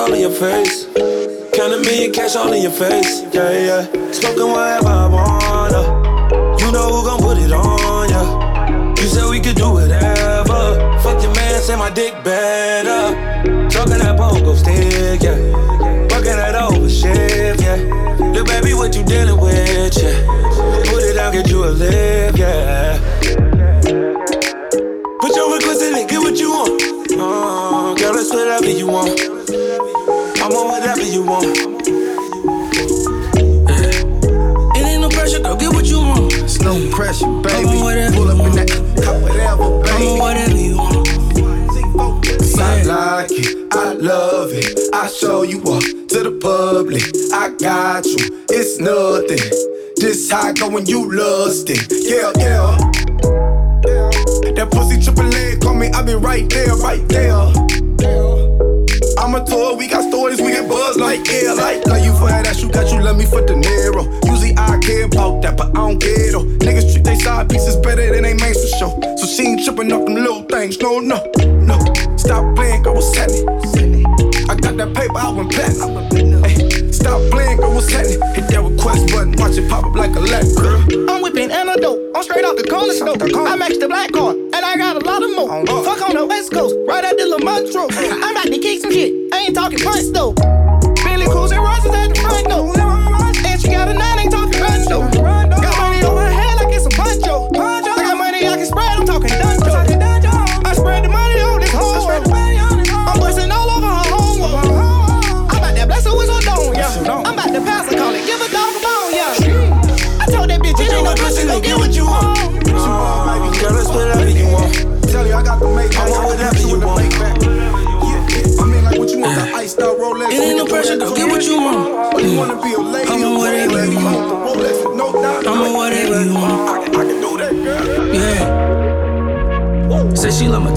all in your face. Count a million cash all in your face. Yeah, yeah. Smoking whatever I wanna. You know who gon' put it on ya. You said we could do whatever. Fuck your man, say my dick better. When you lust it. Yeah, yeah. That pussy triple leg, call me, I be right there, right there. I'm a tour, we got stories, we get buzz like yeah, like love you for that, you got you love me for the narrow. Usually I care about that, but I don't care though. Niggas treat they side pieces better than they mains for sure. So she ain't tripping up them little things, no, no, no. Stop playing, girl, what's happening? I got that paper, I went platinum. Ay, stop playing, girl, what's happening? Hit that watch it pop up like a. I'm whipping antidote. I'm straight out the corner store. I matched the black car, and I got a lot of more. Oh. Fuck on the west coast, right at the Lamontro. I'm about to kick some shit. I ain't talking punch though.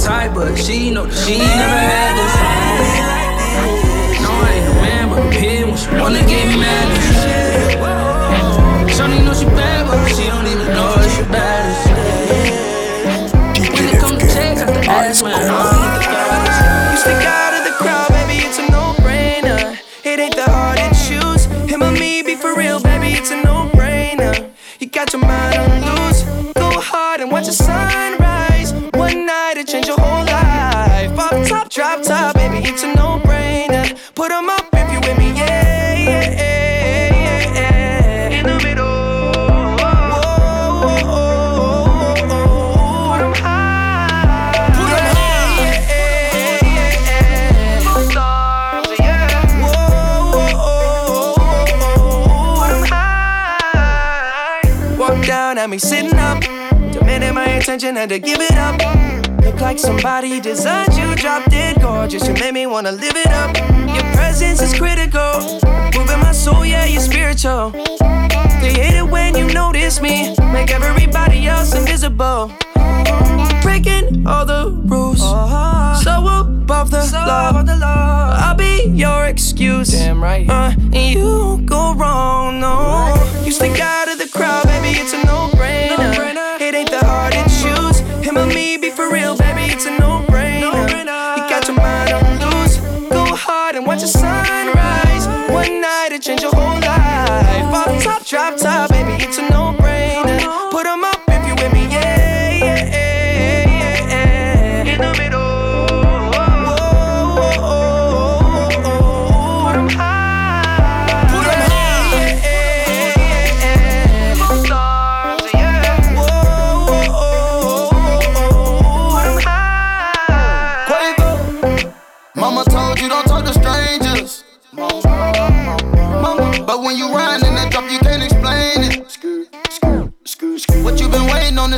Type, but she know that she never had this. No, I ain't a man, but I'm when she wanna get me Put 'em up if you with me, yeah, yeah, yeah, yeah. In the middle. Whoa, whoa, whoa, whoa. Put 'em high. Put 'em Walk down at me sitting up, demanding my attention, had to give it up. Look like somebody designed you, drop dead gorgeous. You made me wanna live it up. Your presence is critical, moving my soul, yeah, you're spiritual. They hate it when you notice me, make everybody else invisible. Breaking all the rules, so of the law. I'll be your excuse. Damn right. Uh, and you go wrong, no. You stick out of the crowd, baby, it's a no-brainer. Me, be for real, baby, it's a no-brainer. You got your mind on loose. Go hard and watch the sunrise. One night it change your whole life. Off top, drop top,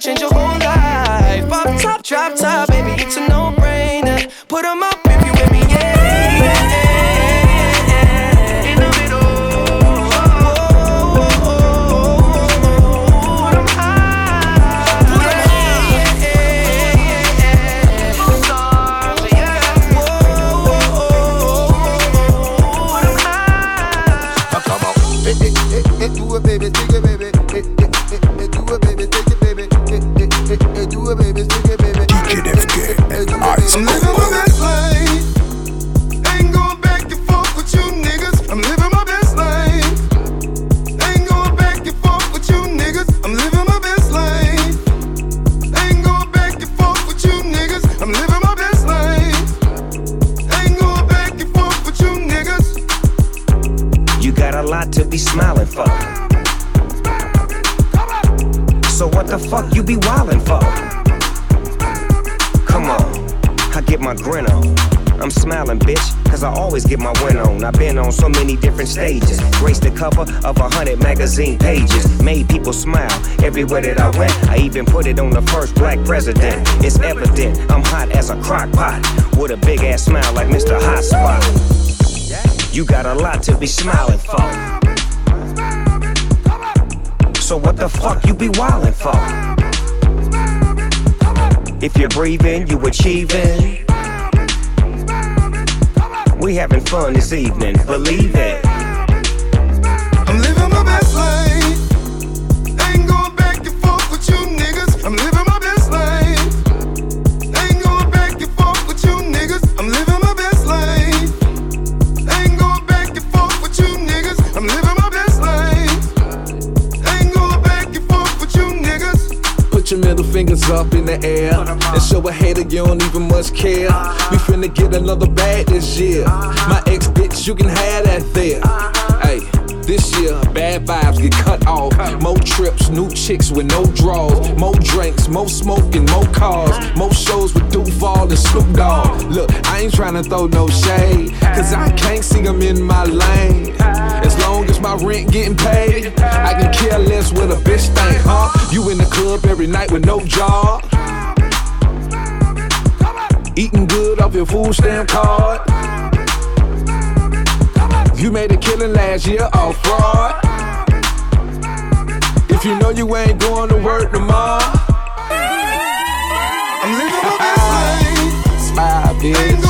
Change your whole life. Off top, drop cover of a hundred magazine pages. Made people smile everywhere that I went. I even put it on the first black president. It's evident I'm hot as a crock pot. With a big ass smile like Mr. Hot Spot. You got a lot to be smiling for. So what the fuck you be wildin' for? If you're breathing, you achieving. We having fun this evening, believe it. And show a hater you don't even much care. We finna get another bag this year. My ex bitch, you can have that there. Hey. This year, bad vibes get cut off. More trips, new chicks with no draws. More drinks, more smoking, more cars. More shows with Duval and Snoop Dogg. Look, I ain't tryna throw no shade, cause I can't see them in my lane. As long as my rent getting paid, I can care less what a bitch think, huh? You in the club every night with no job. Eating good off your food stamp card. You made a killing last year off fraud. If you know you ain't going to work tomorrow, I'm living my best life. smile, bitch.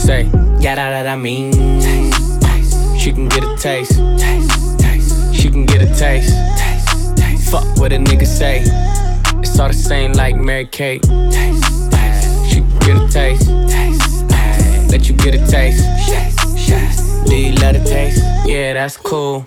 Say, yeah, that, that I mean. Taste, taste. She can get a taste. taste, taste. She can get a taste. taste, taste. Fuck what a nigga say. It's all the same like Mary Kate. Taste, taste. She can get a taste. taste, taste. Let you get a taste. Do you let it taste? Yeah, that's cool.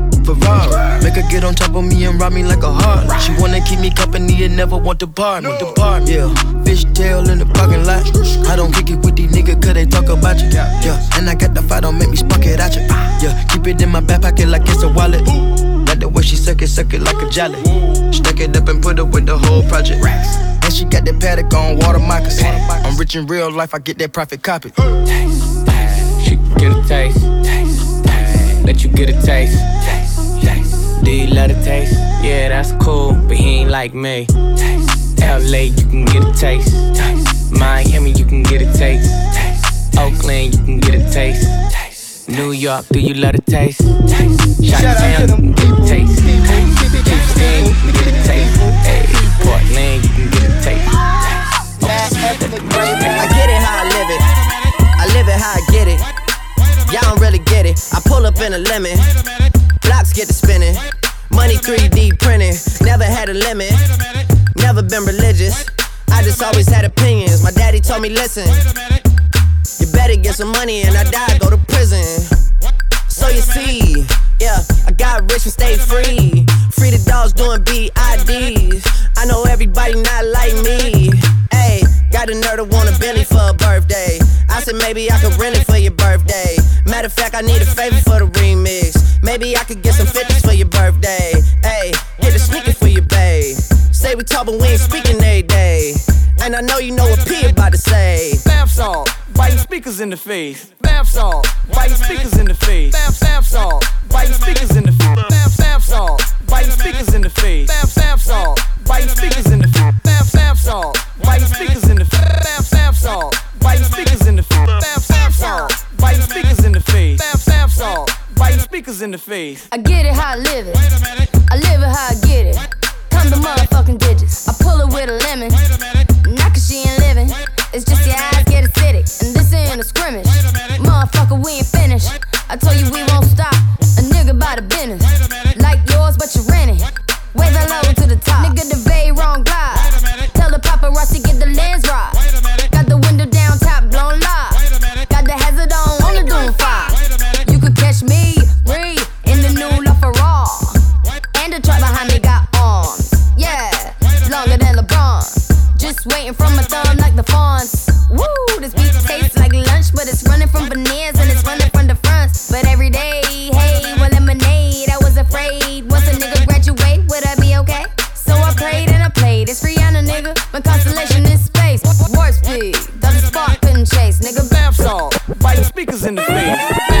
Ferrari. Make her get on top of me and ride me like a heart. She wanna keep me company and never want to part me. Depart, yeah. Fish tail in the parking lot. I don't kick it with these niggas cause they talk about you. Yeah, and I got the fight, don't make me spark it at you. Yeah, keep it in my back pocket like it's a wallet. Like the way she suck it, suck it like a jelly. Stack it up and put it with the whole project. And she got that paddock on water moccasins. I'm rich in real life, I get that profit copy. Taste, taste. She can get a taste. taste, taste. Let you get a taste. taste. Do you love the taste? Yeah, that's cool, but he ain't like me. Taste. LA, you can get a taste. taste. Miami, you can get a taste. taste. Oakland, you can get a taste. taste. New York, do you love the taste? taste. Shot town, you can get a taste. Houston, you can get a taste. Hey, Portland, you can get a taste. I get it how I live it. I live it how I get it. Y'all don't really get it. I pull up in a lemon. Blocks get to spinning. Money 3D printing. Never had a limit. Never been religious. I just always had opinions. My daddy told me, listen. You better get some money and I die, go to prison. So you see, yeah, I got rich and stayed free. Free the dogs doing BIDs. I know everybody not like me. Hey, got a nerd to want a Bentley for a birthday. I said maybe I could rent it for your birthday. Matter of fact, I need a favor for the remix. Maybe I could get some 50s for your birthday. Hey, get a sneaker for your babe. Say we talk, but we ain't speaking every day. And I know you know what P about to say. Bath salt, biting speakers in the face. Bath salt, biting speakers in the face. Bath, bath salt, biting speakers in the face. Bath, bath salt, biting speakers in the face. Bath, bath salt, biting speakers in the face. Bath, bath salt, biting speakers in the face. Bath, bath salt, biting speakers in the face. Bath, bath salt, biting speakers in the face. Bath, bath speakers in the face. I get it how I live it. I live it how I get it. Come the motherfucking digits. I pull it with a lemon. Wait a minute. Not cause she ain't living. It's just your eyes get acidic. And this ain't a scrimmage. Motherfucker, we ain't finished. I told you we won't stop. A nigga by the business. Like yours, but you rent it. Wave that low to the top. Nigga, the very wrong glide. Tell the paparazzi get the lens right. From my thumb like the fawns. Woo, this beat tastes like lunch, but it's running from veneers and it's running from the fronts. But every day, hey, well, lemonade. I was afraid once a nigga graduate, would I be okay? So I prayed and I played. It's Rihanna, nigga. My constellation is space. Warp speed, the spark Kim Chase, nigga. Bath salt, biting speakers in the face.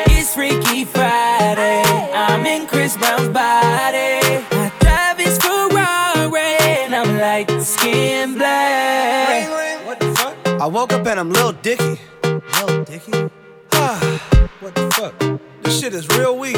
Chris Brown's body. I drive his Ferrari and I'm like skin black. Ring, ring. What the fuck? I woke up and I'm Lil Dicky. Lil Dicky? what the fuck? This shit is real weak.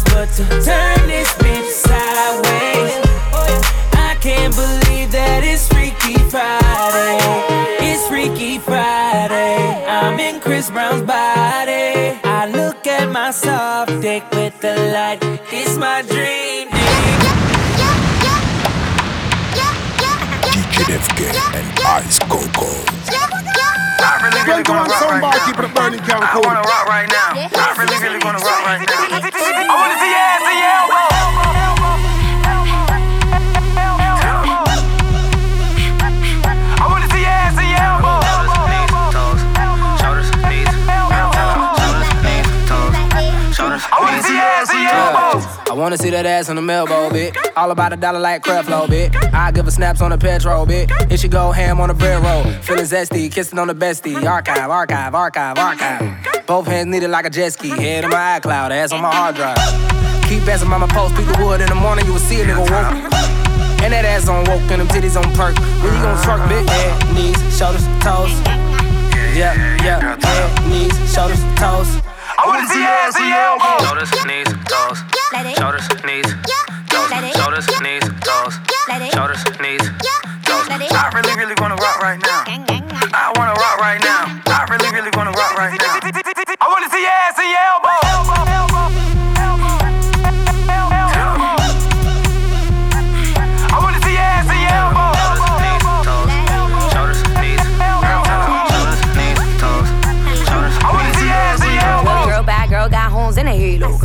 Choice but to turn this bitch sideways. I can't believe that it's Freaky Friday. It's Freaky Friday. I'm in Chris Brown's body. I look at my soft dick with the light. It's my dream. DJ FK and Ice Coco. I really, really wanna rock right now. Keep it burning can I wanna rock right wanna see that ass on the elbow, bit. All about a dollar like Creflo, bit. I give her snaps on the petrol, bit. It should go ham on the bread roll. Feeling zesty, kissing on the bestie. Archive, archive, archive, archive. Both hands needed like a jet ski. Head in my iCloud, ass on my hard drive. Keep passing by my post, pick the wood in the morning, you will see a nigga woke. And that ass on woke, and them titties on perk. When you gon' twerk, bit? Head, knees, shoulders, toes. Yeah, yeah, head, knees, shoulders, toes. I wanna see your ass and elbow. Shoulders, knees, toes. Shoulders, knees, toes. Shoulders, knees, toes. Shoulders, knees, toes. I really, really wanna rock right now. I wanna rock right now. I really, really wanna rock right now. I wanna see your ass and your elbow.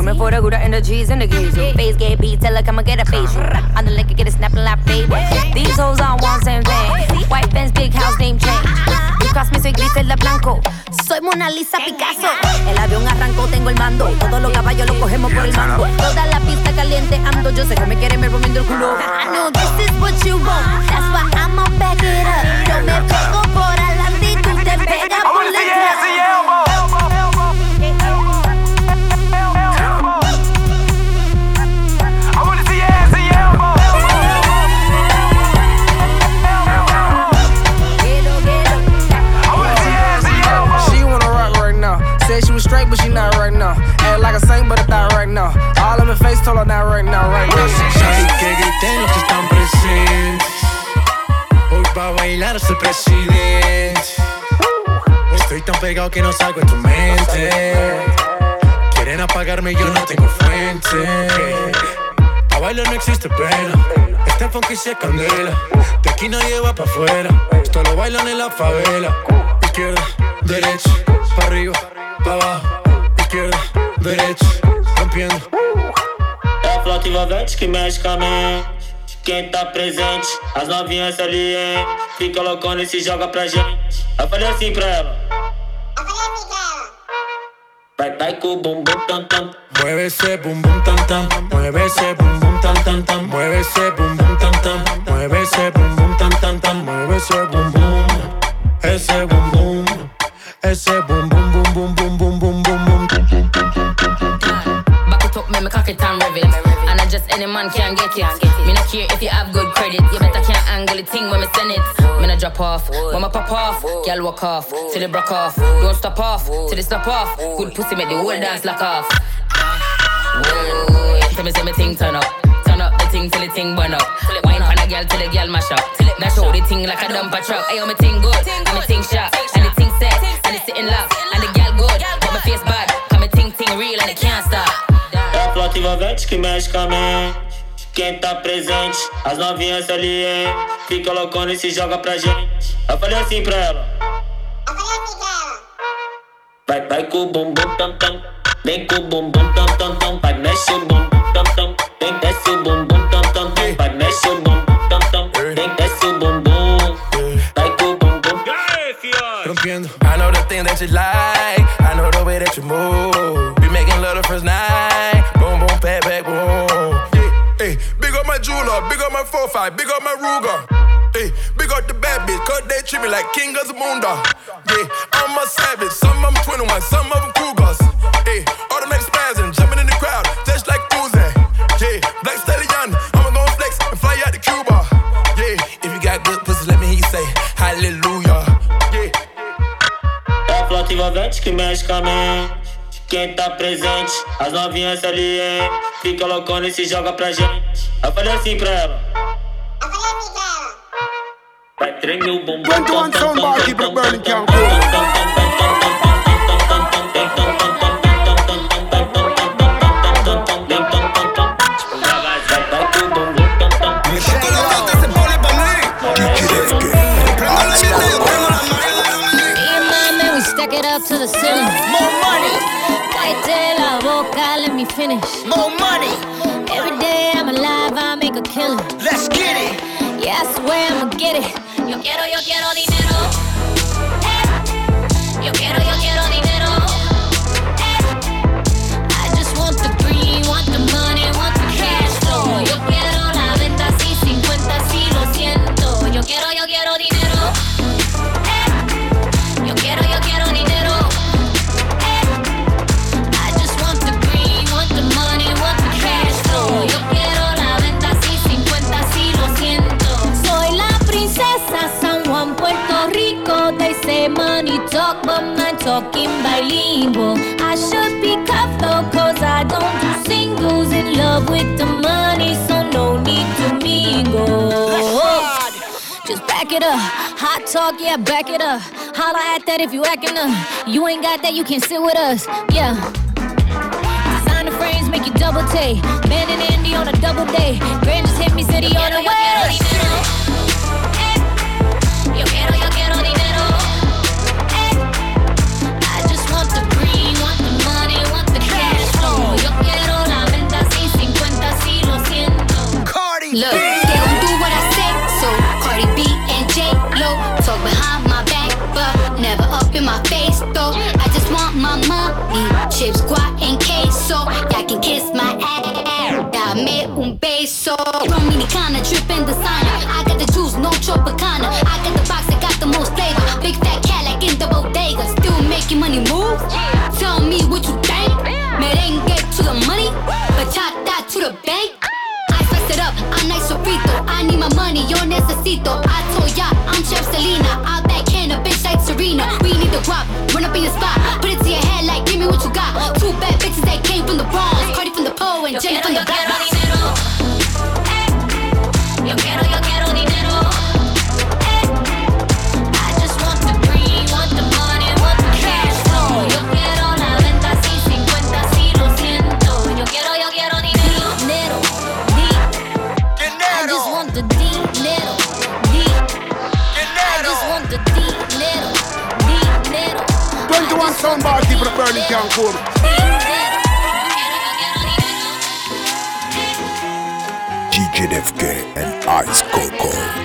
Coming for the good and the G's and the. Face get beat, tell her come and get a face. On the liquor, get a snapping like baby. These hoes on one same thing. White Benz, big house, name change. You cross me, soy Griselda Blanco. Soy Mona Lisa Picasso. El avión arrancó, tengo el mando. Todos los caballos los cogemos por el mango. Toda la pista caliente ando. Yo sé que me quieren ver moviendo el culo. I know this is what you want. That's why I'ma back it up. Yo me pego por adelante y tú te pegas por and detrás. Straight, but she not right now. Act like a saint, but I thought right now. All in my face, told her not right now, right now. Así que griten los que están presentes. Hoy pa' bailar soy presidente. Estoy tan pegado que no salgo de tu mente. Quieren apagarme y yo no tengo fuente. Pa' bailar no existe pena. Este funky se candela. De aquí nadie va pa' afuera. Esto lo bailan en la favela. Izquierda, derecha, pa' arriba, pa' abajo. Izquierda, derecha, rompiendo. flota envolvente que mexe com a mente. Quem tá presente, as novinhas ali, hein? Fica loucona e se joga pra gente. Eu falei assim pra ela. Vai, vai com o bumbum tam tam. Mueve ese bum bum tam tam, mueve ese bum bum tam tam tam, mueve ese bum bum tam tam, mueve ese bum bum tam tam tam, mueve ese bum bum, ese bum bum, ese bum bum bum bum bum bum bum bum bum. Back it up, make me cock it and rev it. And I just any man can get it. Me not care if you have good credit. You better can't angle the thing when me send it. Me not drop off, when me pop off. Girl walk off, till it broke off. Don't stop off, till it stop off. Good pussy make the whole dance lock off. Tell me say me thing turn up. Turn up the thing till the thing burn up. Wine girl till the girl mash up. Out the thing like a dumper truck. Ayo, me thing good, thing sharp, and the thing set, and it's sitting locked, and the girl good, but my face bad. Thing thing real and it can't stop. É a flota envolvente que mexe com a mente. Quem tá presente, as novinhas ali, hein? Fica loucona e se joga pra gente. Eu falei assim pra ela. Vai, vai com o bumbum tam tam. Vem com o bumbum tam tam tam. Vai, mexe o bumbum tam tam. Vem, desce o bumbum Rompiendo. I know the thing that you like. I know the way that you move. Be making love the first night. Boom, boom, pat, pat, boom. Hey, big up my jeweler, big up my 4-5, big up my Ruger. Hey, big up the bad bitch, cause they treat me like king of Zamunda. Yeah, I'm a savage, some of them 21, some of them Cougars. Hey, automatic spazzing, jumping envolvente que mexe com a mente. Quem tá presente, as novinhas ali, hein? Fica loucona e se joga pra gente. Eu falei assim pra ela. Vai tremer o bumbum. 21 soundbar, keep it burning, can't let me finish. More money. Every day I'm alive, I make a killing. Let's get it. Yeah, I swear I'ma get it. Yo quiero, yo quiero dinero. Talking bilingual. I should be though, cause I don't do singles. In love with the money, so no need to mingle. Just back it up. Hot talk, yeah, back it up. Holla at that if you acting up. You ain't got that, you can sit with us. Yeah. Designer frames make you double take. Ben and Andy on a double day. Grand just hit me, city on the way. Look, they gon' do what I say, so Cardi B and J Lo talk behind my back, but never up in my face though. I just want my money, chips, guac, and queso. Y'all can kiss my ass, dame un beso. Dominicana, trippin' designer. I got the juice, no Tropicana. I told ya, I'm Chef Selena. I backhand a bitch like Serena. We need the guap, run up in your spot. Put it to your head like, give me what you got. Two bad bitches that came from the Bronx. Cardi from the pole and Jay from the black for me. And Ice Coco.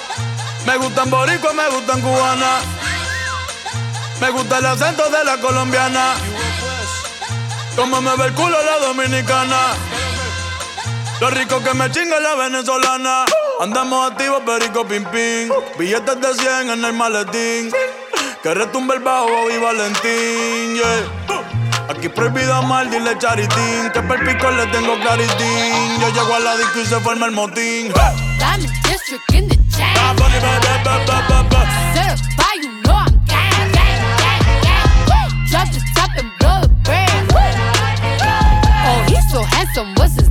Me gustan boricua, me gustan cubana. Me gusta el acento de la colombiana. Como me ve el culo la dominicana. Lo rico que me chinga la venezolana. Andamos activos, perico pim pim. Billetes de 100 en el maletín. Que retumbe el bajo y Valentín, Aquí prohibido mal, dile charitín. Que per pico le tengo claritín. Yo llego a la disco y se forma el motín. Certified, you know I'm gang, gang, gang, gang. Drop the top and blow the brand. Oh, he's so handsome, what's his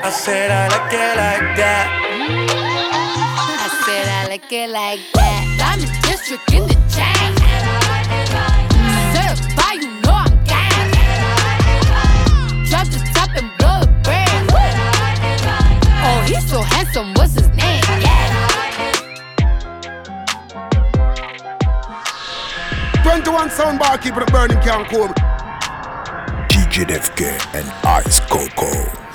I said I like it like that. I said I like it like that. I'm in district in the chain. Certified, you know I'm gang. Drop the top and blow the brand. Oh, he's so handsome, what's his name? Yeah. 21 sound bar keeping it burning, can't cool. DJ Defke and Ice Coco.